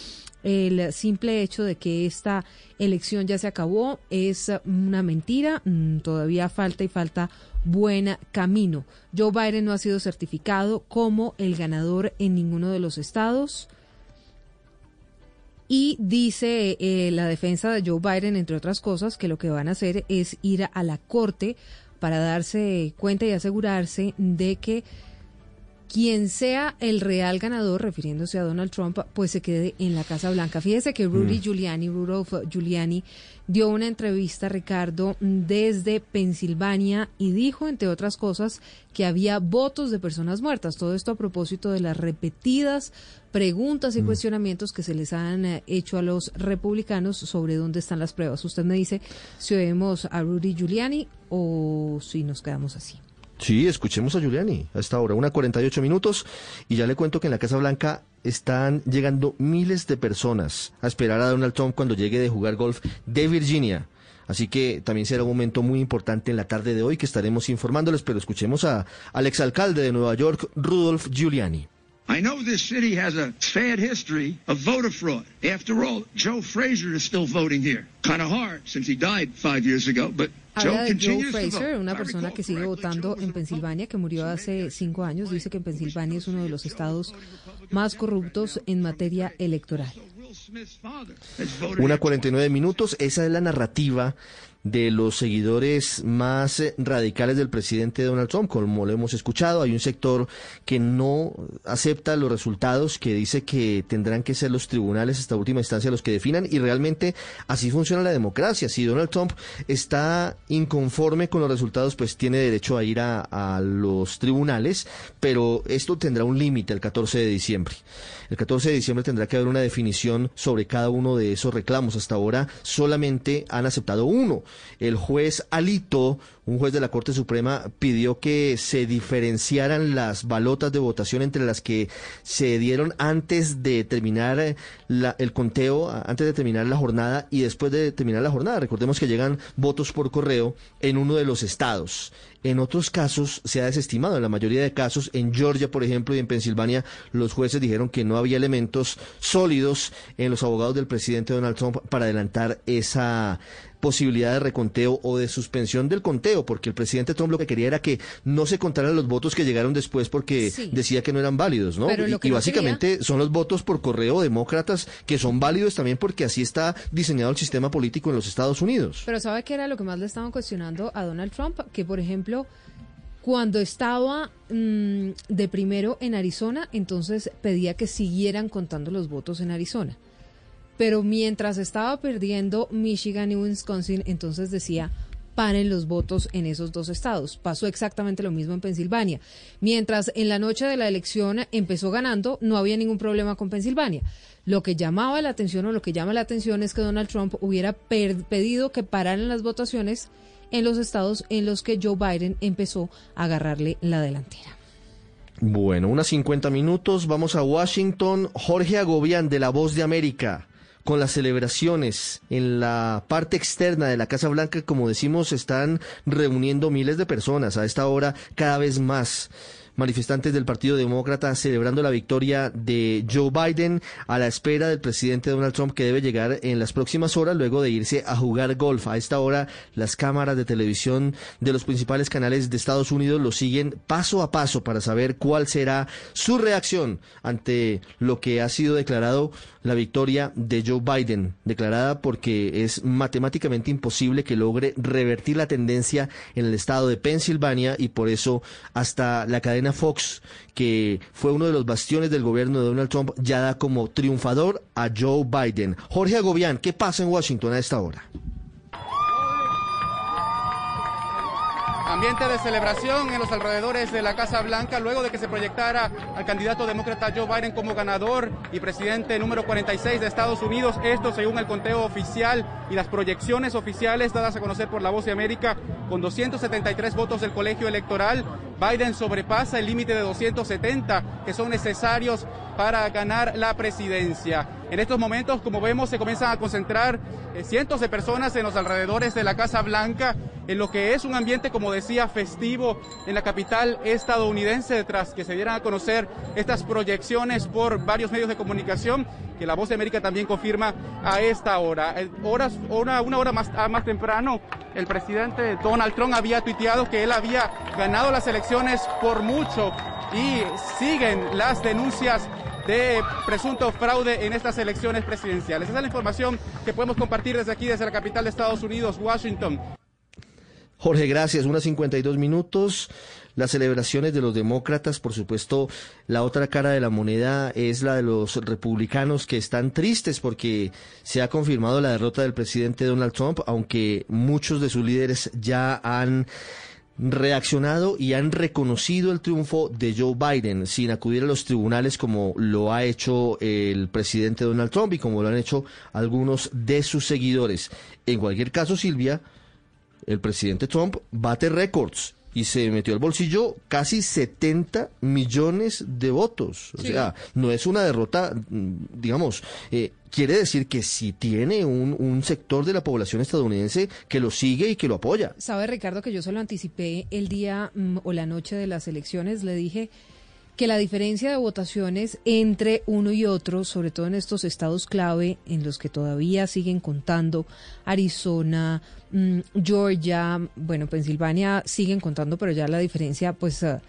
El simple hecho de que esta elección ya se acabó es una mentira. Mm, Todavía falta y falta buen camino. Joe Biden no ha sido certificado como el ganador en ninguno de los estados. Y dice eh, la defensa de Joe Biden, entre otras cosas, que lo que van a hacer es ir a la corte para darse cuenta y asegurarse de que quien sea el real ganador, refiriéndose a Donald Trump, pues se quede en la Casa Blanca. Fíjese que Rudy Mm. Giuliani, Rudolph Giuliani, dio una entrevista, Ricardo, desde Pensilvania y dijo, entre otras cosas, que había votos de personas muertas. Todo esto a propósito de las repetidas preguntas y cuestionamientos que se les han eh, hecho a los republicanos sobre dónde están las pruebas. Usted me dice si oímos a Rudy Giuliani o si nos quedamos así. Sí, escuchemos a Giuliani a esta hora, una 48 minutos, y ya le cuento que en la Casa Blanca están llegando miles de personas a esperar a Donald Trump cuando llegue de jugar golf de Virginia. Así que también será un momento muy importante en la tarde de hoy que estaremos informándoles, pero escuchemos a, al exalcalde de Nueva York, Rudolph Giuliani. I know this city has a sad history of voter fraud. After all, Joe Frazier is still voting here. Kind of hard since he died five years ago, but Joe Habla de Joe Fraser, una persona que sigue votando en Pensilvania, que murió hace cinco años. Dice que Pensilvania es uno de los estados más corruptos en materia electoral. Una 49 minutos, esa es la narrativa de los seguidores más eh, radicales del presidente Donald Trump, como lo hemos escuchado. Hay un sector que no acepta los resultados, que dice que tendrán que ser los tribunales hasta última instancia los que definan y realmente así funciona la democracia. Si Donald Trump está inconforme con los resultados, pues tiene derecho a ir a, a los tribunales, pero esto tendrá un límite el 14 de diciembre. El 14 de diciembre tendrá que haber una definición sobre cada uno de esos reclamos. Hasta ahora solamente han aceptado uno. El juez Alito, un juez de la Corte Suprema, pidió que se diferenciaran las balotas de votación entre las que se dieron antes de terminar eh, la- el conteo, antes de terminar la jornada y después de terminar la jornada. Recordemos que llegan votos por correo en uno de los estados. En otros casos se ha desestimado. En la mayoría de casos, en Georgia, por ejemplo, y en Pensilvania, los jueces dijeron que no había elementos sólidos en los abogados del presidente Donald Trump para adelantar esa posibilidad de reconteo o de suspensión del conteo, porque el presidente Trump lo que quería era que no se contaran los votos que llegaron después porque Sí. decía que no eran válidos, ¿no? Pero Y, no básicamente son los votos por correo demócratas que son válidos también porque así está diseñado el sistema político en los Estados Unidos. Pero ¿sabe qué era lo que más le estaban cuestionando a Donald Trump? Que, por ejemplo, cuando estaba mm, de primero en Arizona, entonces pedía que siguieran contando los votos en Arizona. Pero mientras estaba perdiendo Michigan y Wisconsin, entonces decía, paren los votos en esos dos estados. Pasó exactamente lo mismo en Pensilvania. Mientras en la noche de la elección empezó ganando, no había ningún problema con Pensilvania. Lo que llamaba la atención o lo que llama la atención es que Donald Trump hubiera pedido que pararan las votaciones en los estados en los que Joe Biden empezó a agarrarle la delantera. Bueno, unas 50 minutos, vamos a Washington. Jorge Agobián de La Voz de América. Con las celebraciones en la parte externa de la Casa Blanca, como decimos, están reuniendo miles de personas a esta hora cada vez más manifestantes del Partido Demócrata celebrando la victoria de Joe Biden a la espera del presidente Donald Trump que debe llegar en las próximas horas luego de irse a jugar golf. A esta hora las cámaras de televisión de los principales canales de Estados Unidos lo siguen paso a paso para saber cuál será su reacción ante lo que ha sido declarado la victoria de Joe Biden, declarada porque es matemáticamente imposible que logre revertir la tendencia en el estado de Pensilvania y por eso hasta la cadena Fox, que fue uno de los bastiones del gobierno de Donald Trump, ya da como triunfador a Joe Biden. Jorge Agobián, ¿qué pasa en Washington a esta hora? ambiente de celebración en los alrededores de la Casa Blanca luego de que se proyectara al candidato demócrata Joe Biden como ganador y presidente número 46 de Estados Unidos. Esto según el conteo oficial y las proyecciones oficiales dadas a conocer por La Voz de América con 273 votos del colegio electoral. Biden sobrepasa el límite de 270 que son necesarios para ganar la presidencia. En estos momentos, como vemos, se comienzan a concentrar eh, cientos de personas en los alrededores de la Casa Blanca, en lo que es un ambiente, como decía, festivo en la capital estadounidense, tras que se dieran a conocer estas proyecciones por varios medios de comunicación, que la Voz de América también confirma a esta hora. Horas, una, hora más, más temprano, el presidente Donald Trump había tuiteado que él había ganado las elecciones por mucho y siguen las denuncias de presunto fraude en estas elecciones presidenciales. Esa es la información que podemos compartir desde aquí, desde la capital de Estados Unidos, Washington. Jorge, gracias. Unas 52 minutos. Las celebraciones de los demócratas, por supuesto, la otra cara de la moneda es la de los republicanos que están tristes porque se ha confirmado la derrota del presidente Donald Trump, aunque muchos de sus líderes ya han reaccionado y han reconocido el triunfo de Joe Biden sin acudir a los tribunales como lo ha hecho el presidente Donald Trump y como lo han hecho algunos de sus seguidores. En cualquier caso, Silvia, el presidente Trump bate récords y se metió al bolsillo casi 70 millones de votos. O sea, no es una derrota, mm, digamos, eh, quiere decir que si tiene un, sector de la población estadounidense que lo sigue y que lo apoya. Sabe, Ricardo, que yo se lo anticipé el día mm, o la noche de las elecciones, le dije que la diferencia de votaciones entre uno y otro, sobre todo en estos estados clave en los que todavía siguen contando, Arizona, mm, Georgia, bueno, Pensilvania siguen contando, pero ya la diferencia pues uh,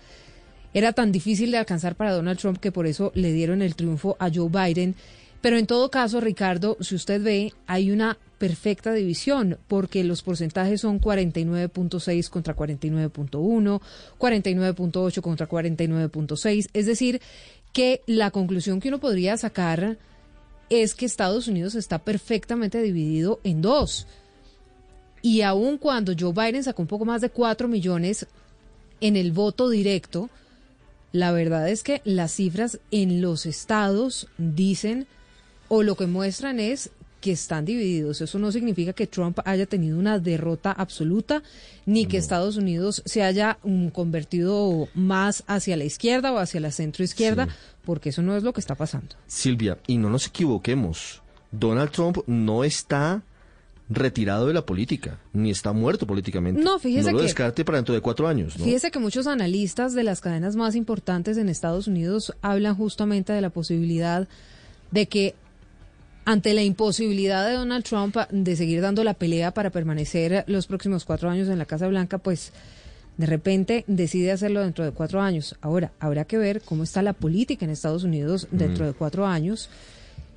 era tan difícil de alcanzar para Donald Trump que por eso le dieron el triunfo a Joe Biden. Pero en todo caso, Ricardo, si usted ve, hay una perfecta división, porque los porcentajes son 49.6 contra 49.1, 49.8 contra 49.6, es decir, que la conclusión que uno podría sacar es que Estados Unidos está perfectamente dividido en dos. Y aun cuando Joe Biden sacó un poco más de 4 millones en el voto directo, la verdad es que las cifras en los estados dicen o lo que muestran es que están divididos. Eso no significa que Trump haya tenido una derrota absoluta, ni que Estados Unidos se haya um, convertido más hacia la izquierda o hacia la centro izquierda, porque eso no es lo que está pasando. Silvia, y no nos equivoquemos, Donald Trump no está retirado de la política, ni está muerto políticamente. No, fíjese no lo descarte para dentro de cuatro años. ¿no? Fíjese que muchos analistas de las cadenas más importantes en Estados Unidos hablan justamente de la posibilidad de que ante la imposibilidad de Donald Trump de seguir dando la pelea para permanecer los próximos cuatro años en la Casa Blanca, pues de repente decide hacerlo dentro de cuatro años. Ahora, habrá que ver cómo está la política en Estados Unidos dentro de cuatro años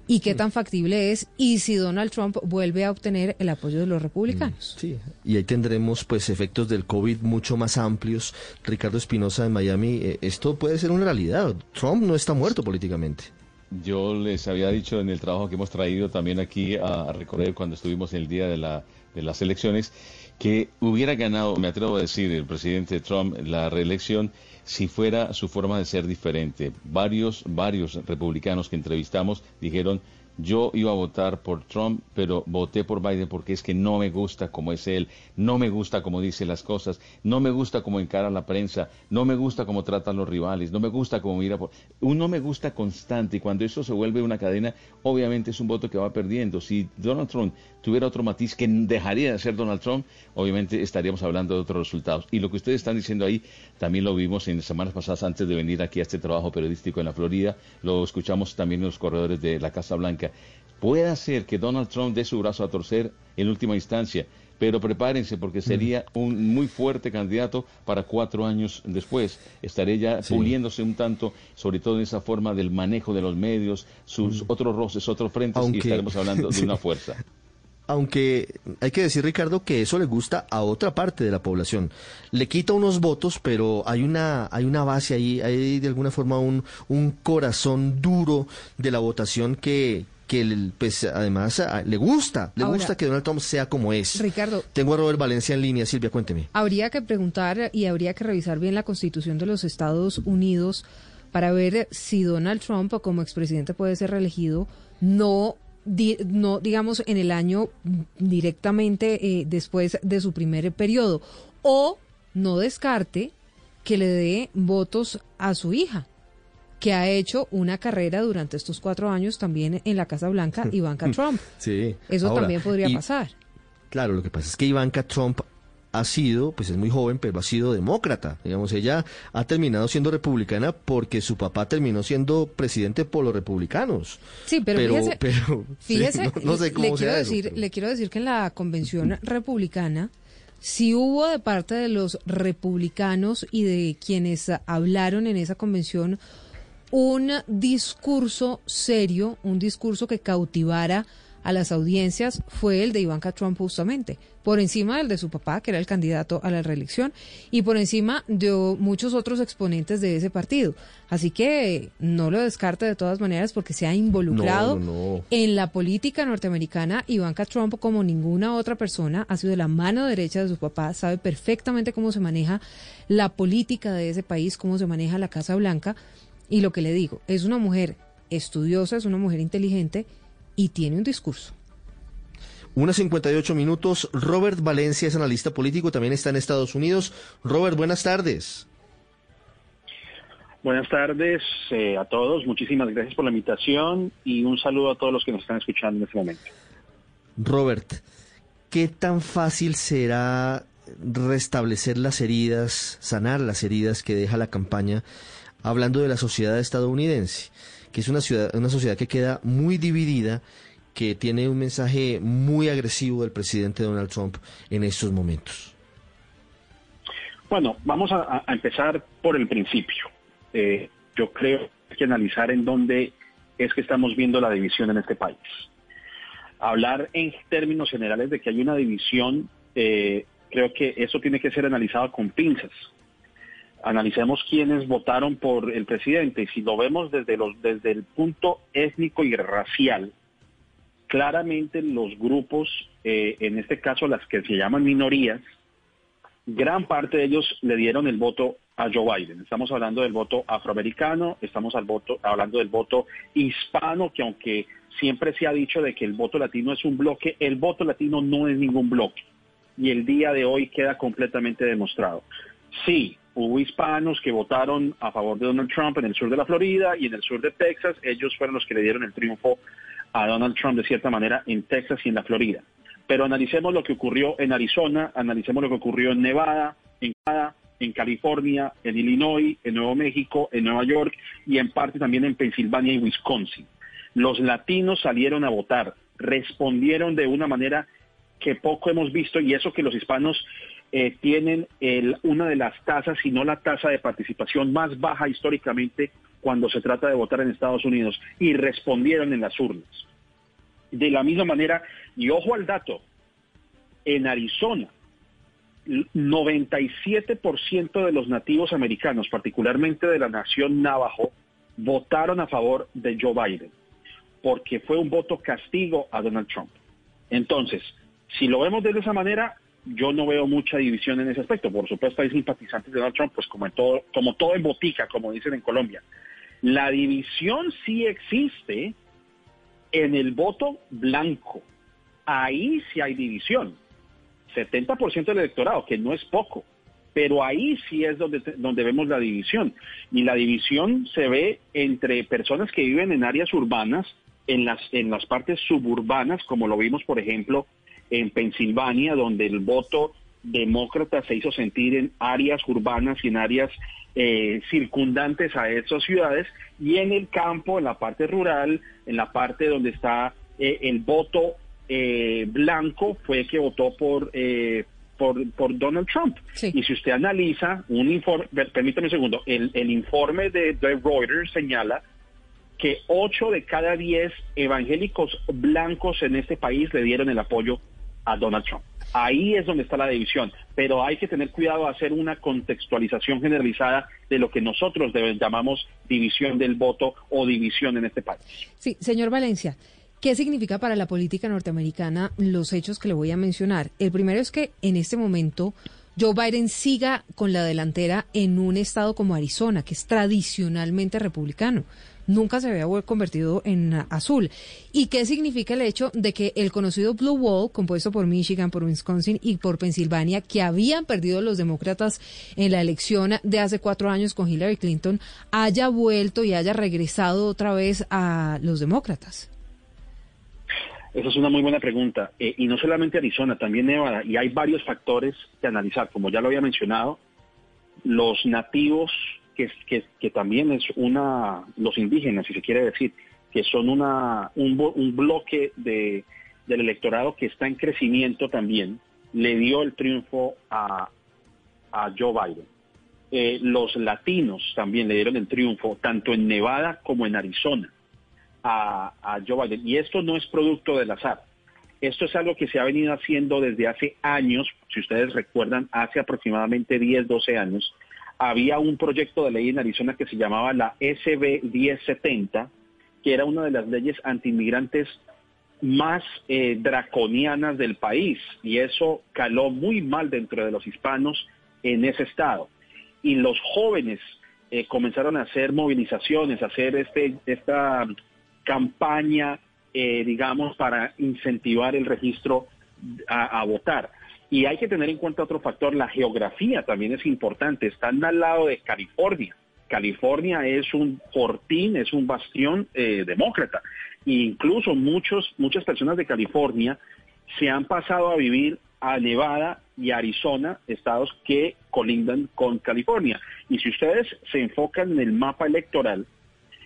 y qué tan factible es y si Donald Trump vuelve a obtener el apoyo de los republicanos. Sí, y ahí tendremos pues efectos del COVID mucho más amplios. Ricardo Espinosa en Miami, eh, esto puede ser una realidad. Trump no está muerto políticamente. Yo les había dicho en el trabajo que hemos traído también aquí a, recorrer cuando estuvimos el día de, la, de las elecciones, que hubiera ganado, me atrevo a decir, el presidente Trump la reelección si fuera su forma de ser diferente. Varios, varios republicanos que entrevistamos dijeron, yo iba a votar por Trump, pero voté por Biden porque es que no me gusta como es él, no me gusta como dice las cosas, no me gusta como encara la prensa, no me gusta cómo tratan los rivales, no me gusta cómo mira por... Un no me gusta constante y cuando eso se vuelve una cadena, obviamente es un voto que va perdiendo. Si Donald Trump tuviera otro matiz que dejaría de ser Donald Trump, obviamente estaríamos hablando de otros resultados. Y lo que ustedes están diciendo ahí, también lo vimos en semanas pasadas antes de venir aquí a este trabajo periodístico en la Florida, lo escuchamos también en los corredores de la Casa Blanca. Puede ser que Donald Trump dé su brazo a torcer en última instancia, pero prepárense porque sería un muy fuerte candidato para cuatro años después. Estaría ya puliéndose un tanto, sobre todo en esa forma del manejo de los medios, sus otros roces, otros frentes, y estaremos hablando de una fuerza. Aunque hay que decir, Ricardo, que eso le gusta a otra parte de la población. Le quita unos votos, pero hay una, hay una base ahí, hay de alguna forma un, un corazón duro de la votación que, que pues además le gusta, le gusta que Donald Trump sea como es. Ricardo. Tengo a Robert Valencia en línea, Silvia, cuénteme. Habría que preguntar y habría que revisar bien la constitución de los Estados Unidos para ver si Donald Trump como expresidente puede ser reelegido, no no digamos en el año directamente eh, después de su primer periodo o no descarte que le dé votos a su hija que ha hecho una carrera durante estos cuatro años también en la Casa Blanca, Ivanka Trump. Sí. Eso también podría pasar. Claro, lo que pasa es que Ivanka Trump ha sido, pues es muy joven, pero ha sido demócrata. Digamos, ella ha terminado siendo republicana porque su papá terminó siendo presidente por los republicanos. Sí, pero, fíjese, no, sé cómo le quiero decir, le quiero decir que en la convención republicana si hubo de parte de los republicanos y de quienes hablaron en esa convención un discurso serio, un discurso que cautivara a las audiencias fue el de Ivanka Trump justamente, por encima del de su papá, que era el candidato a la reelección, y por encima de muchos otros exponentes de ese partido. Así que no lo descarte de todas maneras porque se ha involucrado en la política norteamericana. Ivanka Trump, como ninguna otra persona, ha sido la mano derecha de su papá, sabe perfectamente cómo se maneja la política de ese país, cómo se maneja la Casa Blanca. Y lo que le digo, es una mujer estudiosa, es una mujer inteligente y tiene un discurso. Una 58 minutos. Robert Valencia es analista político, también está en Estados Unidos. Robert, buenas tardes. Buenas tardes eh, a todos. Muchísimas gracias por la invitación y un saludo a todos los que nos están escuchando en este momento. Robert, ¿qué tan fácil será restablecer las heridas, sanar las heridas que deja la campaña, hablando de la sociedad estadounidense? que es una, ciudad, una sociedad que queda muy dividida, que tiene un mensaje muy agresivo del presidente Donald Trump en estos momentos. Bueno, vamos a, empezar por el principio. Eh, yo creo que hay que analizar en dónde es que estamos viendo la división en este país. Hablar en términos generales de que hay una división, eh, creo que eso tiene que ser analizado con pinzas analicemos quiénes votaron por el presidente. Y si lo vemos desde, los, desde el punto étnico y racial, claramente los grupos, eh, en este caso las que se llaman minorías, gran parte de ellos le dieron el voto a Joe Biden. Estamos hablando del voto afroamericano, estamos al voto, hablando del voto hispano, que aunque siempre se ha dicho de que el voto latino es un bloque, el voto latino no es ningún bloque. Y el día de hoy queda completamente demostrado. Sí, hubo hispanos que votaron a favor de Donald Trump en el sur de la Florida y en el sur de Texas. Ellos fueron los que le dieron el triunfo a Donald Trump de cierta manera en Texas y en la Florida. Pero analicemos lo que ocurrió en Arizona, analicemos lo que ocurrió en Nevada, en Canadá, en California, en Illinois, en Nuevo México, en Nueva York y en parte también en Pensilvania y Wisconsin. Los latinos salieron a votar, respondieron de una manera que poco hemos visto y eso que los hispanos eh, tienen una de las tasas, si no la tasa de participación más baja históricamente cuando se trata de votar en Estados Unidos y respondieron en las urnas. De la misma manera, y ojo al dato, en Arizona, 97% de los nativos americanos, particularmente de la nación Navajo, votaron a favor de Joe Biden, porque fue un voto castigo a Donald Trump. Entonces, si lo vemos de esa manera, yo no veo mucha división en ese aspecto. Por supuesto, hay simpatizantes de Donald Trump, pues como en todo, como todo en botica, como dicen en Colombia. La división sí existe En el voto blanco, ahí sí hay división. 70% del electorado, que no es poco, pero ahí sí es donde, donde vemos la división. Y la división se ve entre personas que viven en áreas urbanas, en las, en las partes suburbanas, como lo vimos, por ejemplo, en Pensilvania, donde el voto demócrata se hizo sentir en áreas urbanas y en áreas eh, circundantes a esas ciudades, y en el campo, en la parte rural, en la parte donde está eh, el voto eh, blanco, fue que votó por, eh, por, por Donald Trump. Y si usted analiza un informe, permítame un segundo, el, el informe de, de Reuters señala que 8 de cada 10 evangélicos blancos en este país le dieron el apoyo a Donald Trump. Ahí es donde está la división, pero hay que tener cuidado a hacer una contextualización generalizada de lo que nosotros llamamos división del voto o división en este país. Sí, señor Valencia, ¿qué significa para la política norteamericana los hechos que le voy a mencionar? El primero es que en este momento Joe Biden siga con la delantera en un estado como Arizona, que es tradicionalmente republicano nunca se había convertido en azul. ¿Y qué significa el hecho de que el conocido Blue Wall, compuesto por Michigan, por Wisconsin y por Pensilvania, que habían perdido los demócratas en la elección de hace cuatro años con Hillary Clinton, haya vuelto y haya regresado otra vez a los demócratas? Esa es una muy buena pregunta. Eh, y no solamente Arizona, también Nevada. Y hay varios factores que analizar. Como ya lo había mencionado, los nativos que, también es una, los indígenas, si se quiere decir, que son una, un, bloque de, del electorado que está en crecimiento también, le dio el triunfo a, a Joe Biden. Eh, los latinos también le dieron el triunfo, tanto en Nevada como en Arizona, a, a Joe Biden. Y esto no es producto del azar. Esto es algo que se ha venido haciendo desde hace años, si ustedes recuerdan, hace aproximadamente 10, 12 años, había un proyecto de ley en Arizona que se llamaba la SB 1070, que era una de las leyes antiinmigrantes más eh, draconianas del país y eso caló muy mal dentro de los hispanos en ese estado. Y los jóvenes eh, comenzaron a hacer movilizaciones, a hacer este, esta campaña, eh, digamos, para incentivar el registro a votar. Y hay que tener en cuenta otro factor, la geografía también es importante. Están al lado de California. California es un fortín, es un bastión eh, demócrata. E incluso muchos, muchas personas de California se han pasado a vivir a Nevada y Arizona, estados que colindan con California. Y si ustedes se enfocan en el mapa electoral,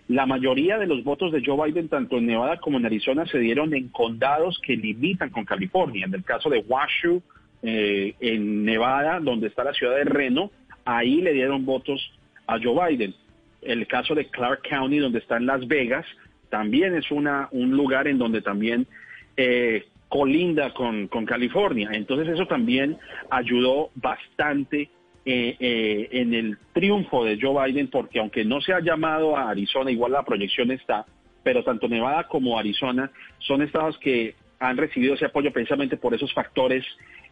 la mayoría de los votos de Joe Biden, tanto en Nevada como en Arizona, se dieron en condados que limitan con California. En el caso de Washoe, eh, en Nevada, donde está la ciudad de Reno, ahí le dieron votos a Joe Biden. El caso de Clark County, donde está en Las Vegas, también es una, un lugar en donde también eh, colinda con, con, California. Entonces eso también ayudó bastante eh, en el triunfo de Joe Biden, porque aunque no se ha llamado a Arizona, igual la proyección está, pero tanto Nevada como Arizona son estados que han recibido ese apoyo precisamente por esos factores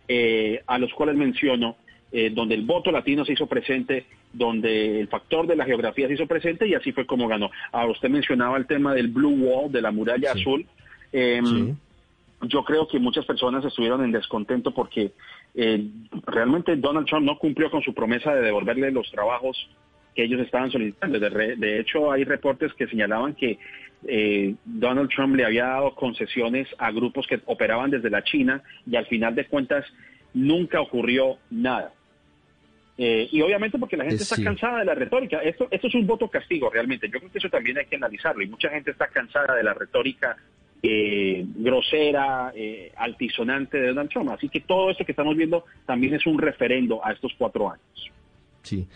eh, a los cuales menciono, eh, donde el voto latino se hizo presente, donde el factor de la geografía se hizo presente y así fue como ganó. Ahora usted mencionaba el tema del Blue Wall, de la muralla azul. Em, yo creo que muchas personas estuvieron en descontento porque eh, realmente Donald Trump no cumplió con su promesa de devolverle los trabajos que ellos estaban solicitando. De, hecho, hay reportes que señalaban que eh, Donald Trump le había dado concesiones a grupos que operaban desde la China y al final de cuentas nunca ocurrió nada. Eh, y obviamente porque la gente está cansada de la retórica. Esto, esto es un voto castigo realmente. Yo creo que eso también hay que analizarlo. Y mucha gente está cansada de la retórica eh, grosera, altisonante de Donald Trump. Así que todo esto que estamos viendo también es un referendo a estos cuatro años. Sí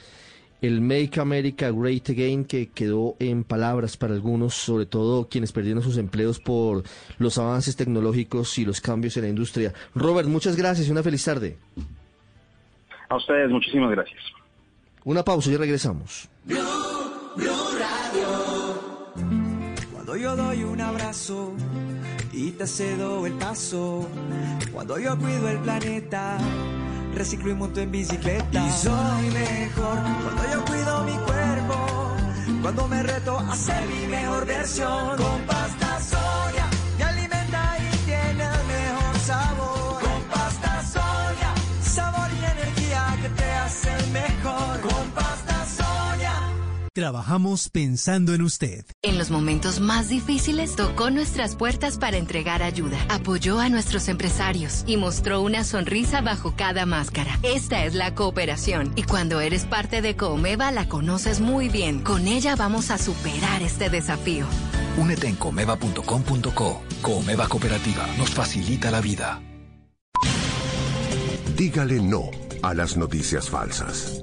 el Make America Great Again que quedó en palabras para algunos, sobre todo quienes perdieron sus empleos por los avances tecnológicos y los cambios en la industria. Robert, muchas gracias y una feliz tarde. A ustedes, muchísimas gracias. Una pausa y regresamos. Cuando yo doy un abrazo y te cedo el paso, cuando yo cuido el planeta reciclo y monto en bicicleta. Y soy mejor cuando yo cuido mi cuerpo, cuando me reto a ser mi mejor versión. Con Trabajamos pensando en usted. En los momentos más difíciles tocó nuestras puertas para entregar ayuda, apoyó a nuestros empresarios y mostró una sonrisa bajo cada máscara. Esta es la cooperación y cuando eres parte de Comeva la conoces muy bien. Con ella vamos a superar este desafío. Únete en comeva.com.co. Comeva Cooperativa nos facilita la vida. Dígale no a las noticias falsas.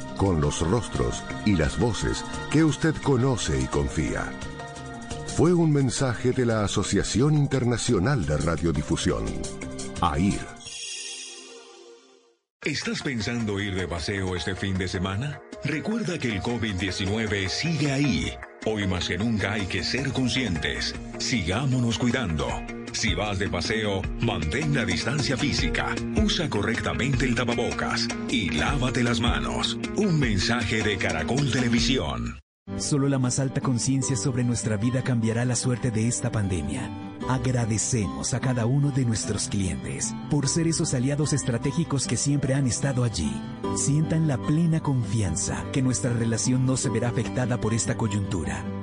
con los rostros y las voces que usted conoce y confía. Fue un mensaje de la Asociación Internacional de Radiodifusión, AIR. ¿Estás pensando ir de paseo este fin de semana? Recuerda que el COVID-19 sigue ahí. Hoy más que nunca hay que ser conscientes. Sigámonos cuidando. Si vas de paseo, mantén la distancia física, usa correctamente el tapabocas y lávate las manos. Un mensaje de Caracol Televisión. Solo la más alta conciencia sobre nuestra vida cambiará la suerte de esta pandemia. Agradecemos a cada uno de nuestros clientes por ser esos aliados estratégicos que siempre han estado allí. Sientan la plena confianza que nuestra relación no se verá afectada por esta coyuntura.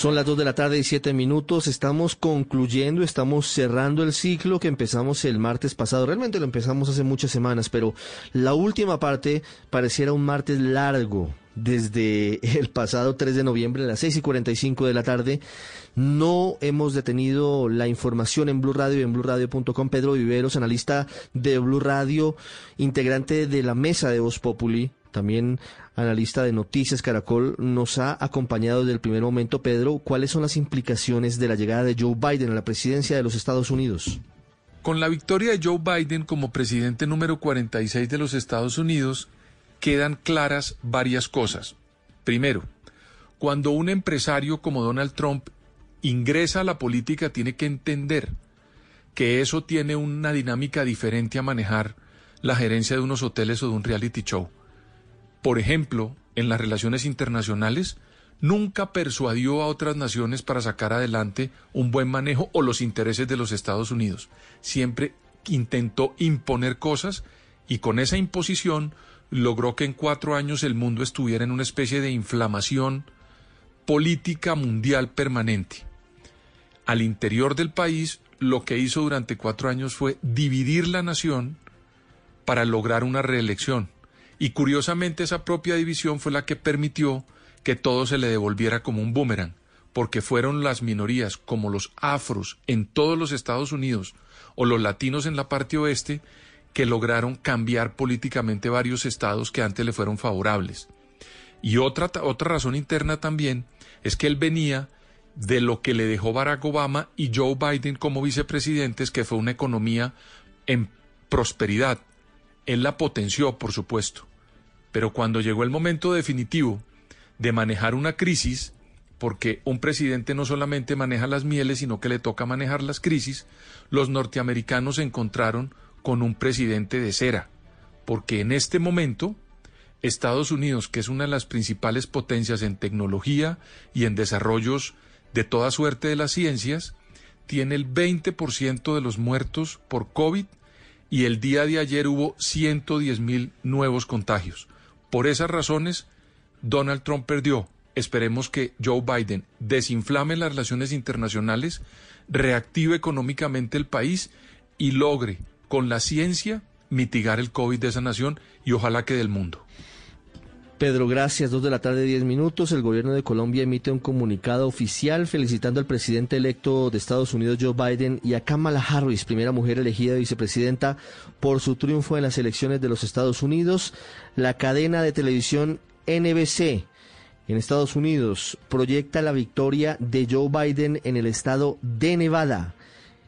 Son las 2 de la tarde y 7 minutos. Estamos concluyendo, estamos cerrando el ciclo que empezamos el martes pasado. Realmente lo empezamos hace muchas semanas, pero la última parte pareciera un martes largo. Desde el pasado 3 de noviembre a las 6 y 45 de la tarde. No hemos detenido la información en Blue Radio y en BlueRadio.com. Pedro Viveros, analista de Blue Radio, integrante de la mesa de Voz Populi, también analista de Noticias Caracol, nos ha acompañado desde el primer momento. Pedro, ¿cuáles son las implicaciones de la llegada de Joe Biden a la presidencia de los Estados Unidos? Con la victoria de Joe Biden como presidente número 46 de los Estados Unidos, quedan claras varias cosas. Primero, cuando un empresario como Donald Trump ingresa a la política, tiene que entender que eso tiene una dinámica diferente a manejar la gerencia de unos hoteles o de un reality show por ejemplo, en las relaciones internacionales, nunca persuadió a otras naciones para sacar adelante un buen manejo o los intereses de los Estados Unidos. Siempre intentó imponer cosas y con esa imposición logró que en cuatro años el mundo estuviera en una especie de inflamación política mundial permanente. Al interior del país, lo que hizo durante cuatro años fue dividir la nación para lograr una reelección y curiosamente esa propia división fue la que permitió que todo se le devolviera como un boomerang, porque fueron las minorías como los afros en todos los Estados Unidos o los latinos en la parte oeste que lograron cambiar políticamente varios estados que antes le fueron favorables. Y otra, otra razón interna también es que él venía de lo que le dejó Barack Obama y Joe Biden como vicepresidentes, que fue una economía en prosperidad. Él la potenció, por supuesto. Pero cuando llegó el momento definitivo de manejar una crisis, porque un presidente no solamente maneja las mieles, sino que le toca manejar las crisis, los norteamericanos se encontraron con un presidente de cera, porque en este momento Estados Unidos, que es una de las principales potencias en tecnología y en desarrollos de toda suerte de las ciencias, tiene el 20% de los muertos por COVID y el día de ayer hubo 110 mil nuevos contagios. Por esas razones, Donald Trump perdió. Esperemos que Joe Biden desinflame las relaciones internacionales, reactive económicamente el país y logre con la ciencia mitigar el COVID de esa nación y ojalá que del mundo. Pedro, gracias. Dos de la tarde, diez minutos. El gobierno de Colombia emite un comunicado oficial felicitando al presidente electo de Estados Unidos, Joe Biden, y a Kamala Harris, primera mujer elegida vicepresidenta, por su triunfo en las elecciones de los Estados Unidos. La cadena de televisión NBC en Estados Unidos proyecta la victoria de Joe Biden en el estado de Nevada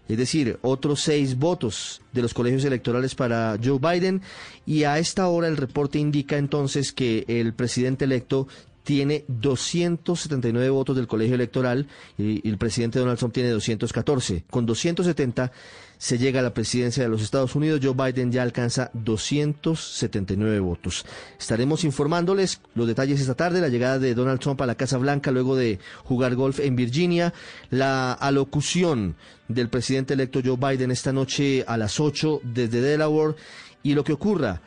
es decir, otros seis votos de los colegios electorales para Joe Biden y a esta hora el reporte indica entonces que el presidente electo tiene 279 votos del colegio electoral y, el presidente Donald Trump tiene 214. Con 270 se llega a la presidencia de los Estados Unidos. Joe Biden ya alcanza 279 votos. Estaremos informándoles los detalles esta tarde, la llegada de Donald Trump a la Casa Blanca luego de jugar golf en Virginia, la alocución del presidente electo Joe Biden esta noche a las 8 desde Delaware y lo que ocurra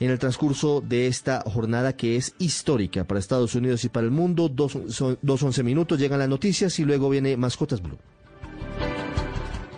en el transcurso de esta jornada que es histórica para Estados Unidos y para el mundo. Dos, dos once minutos llegan las noticias y luego viene Mascotas Blue.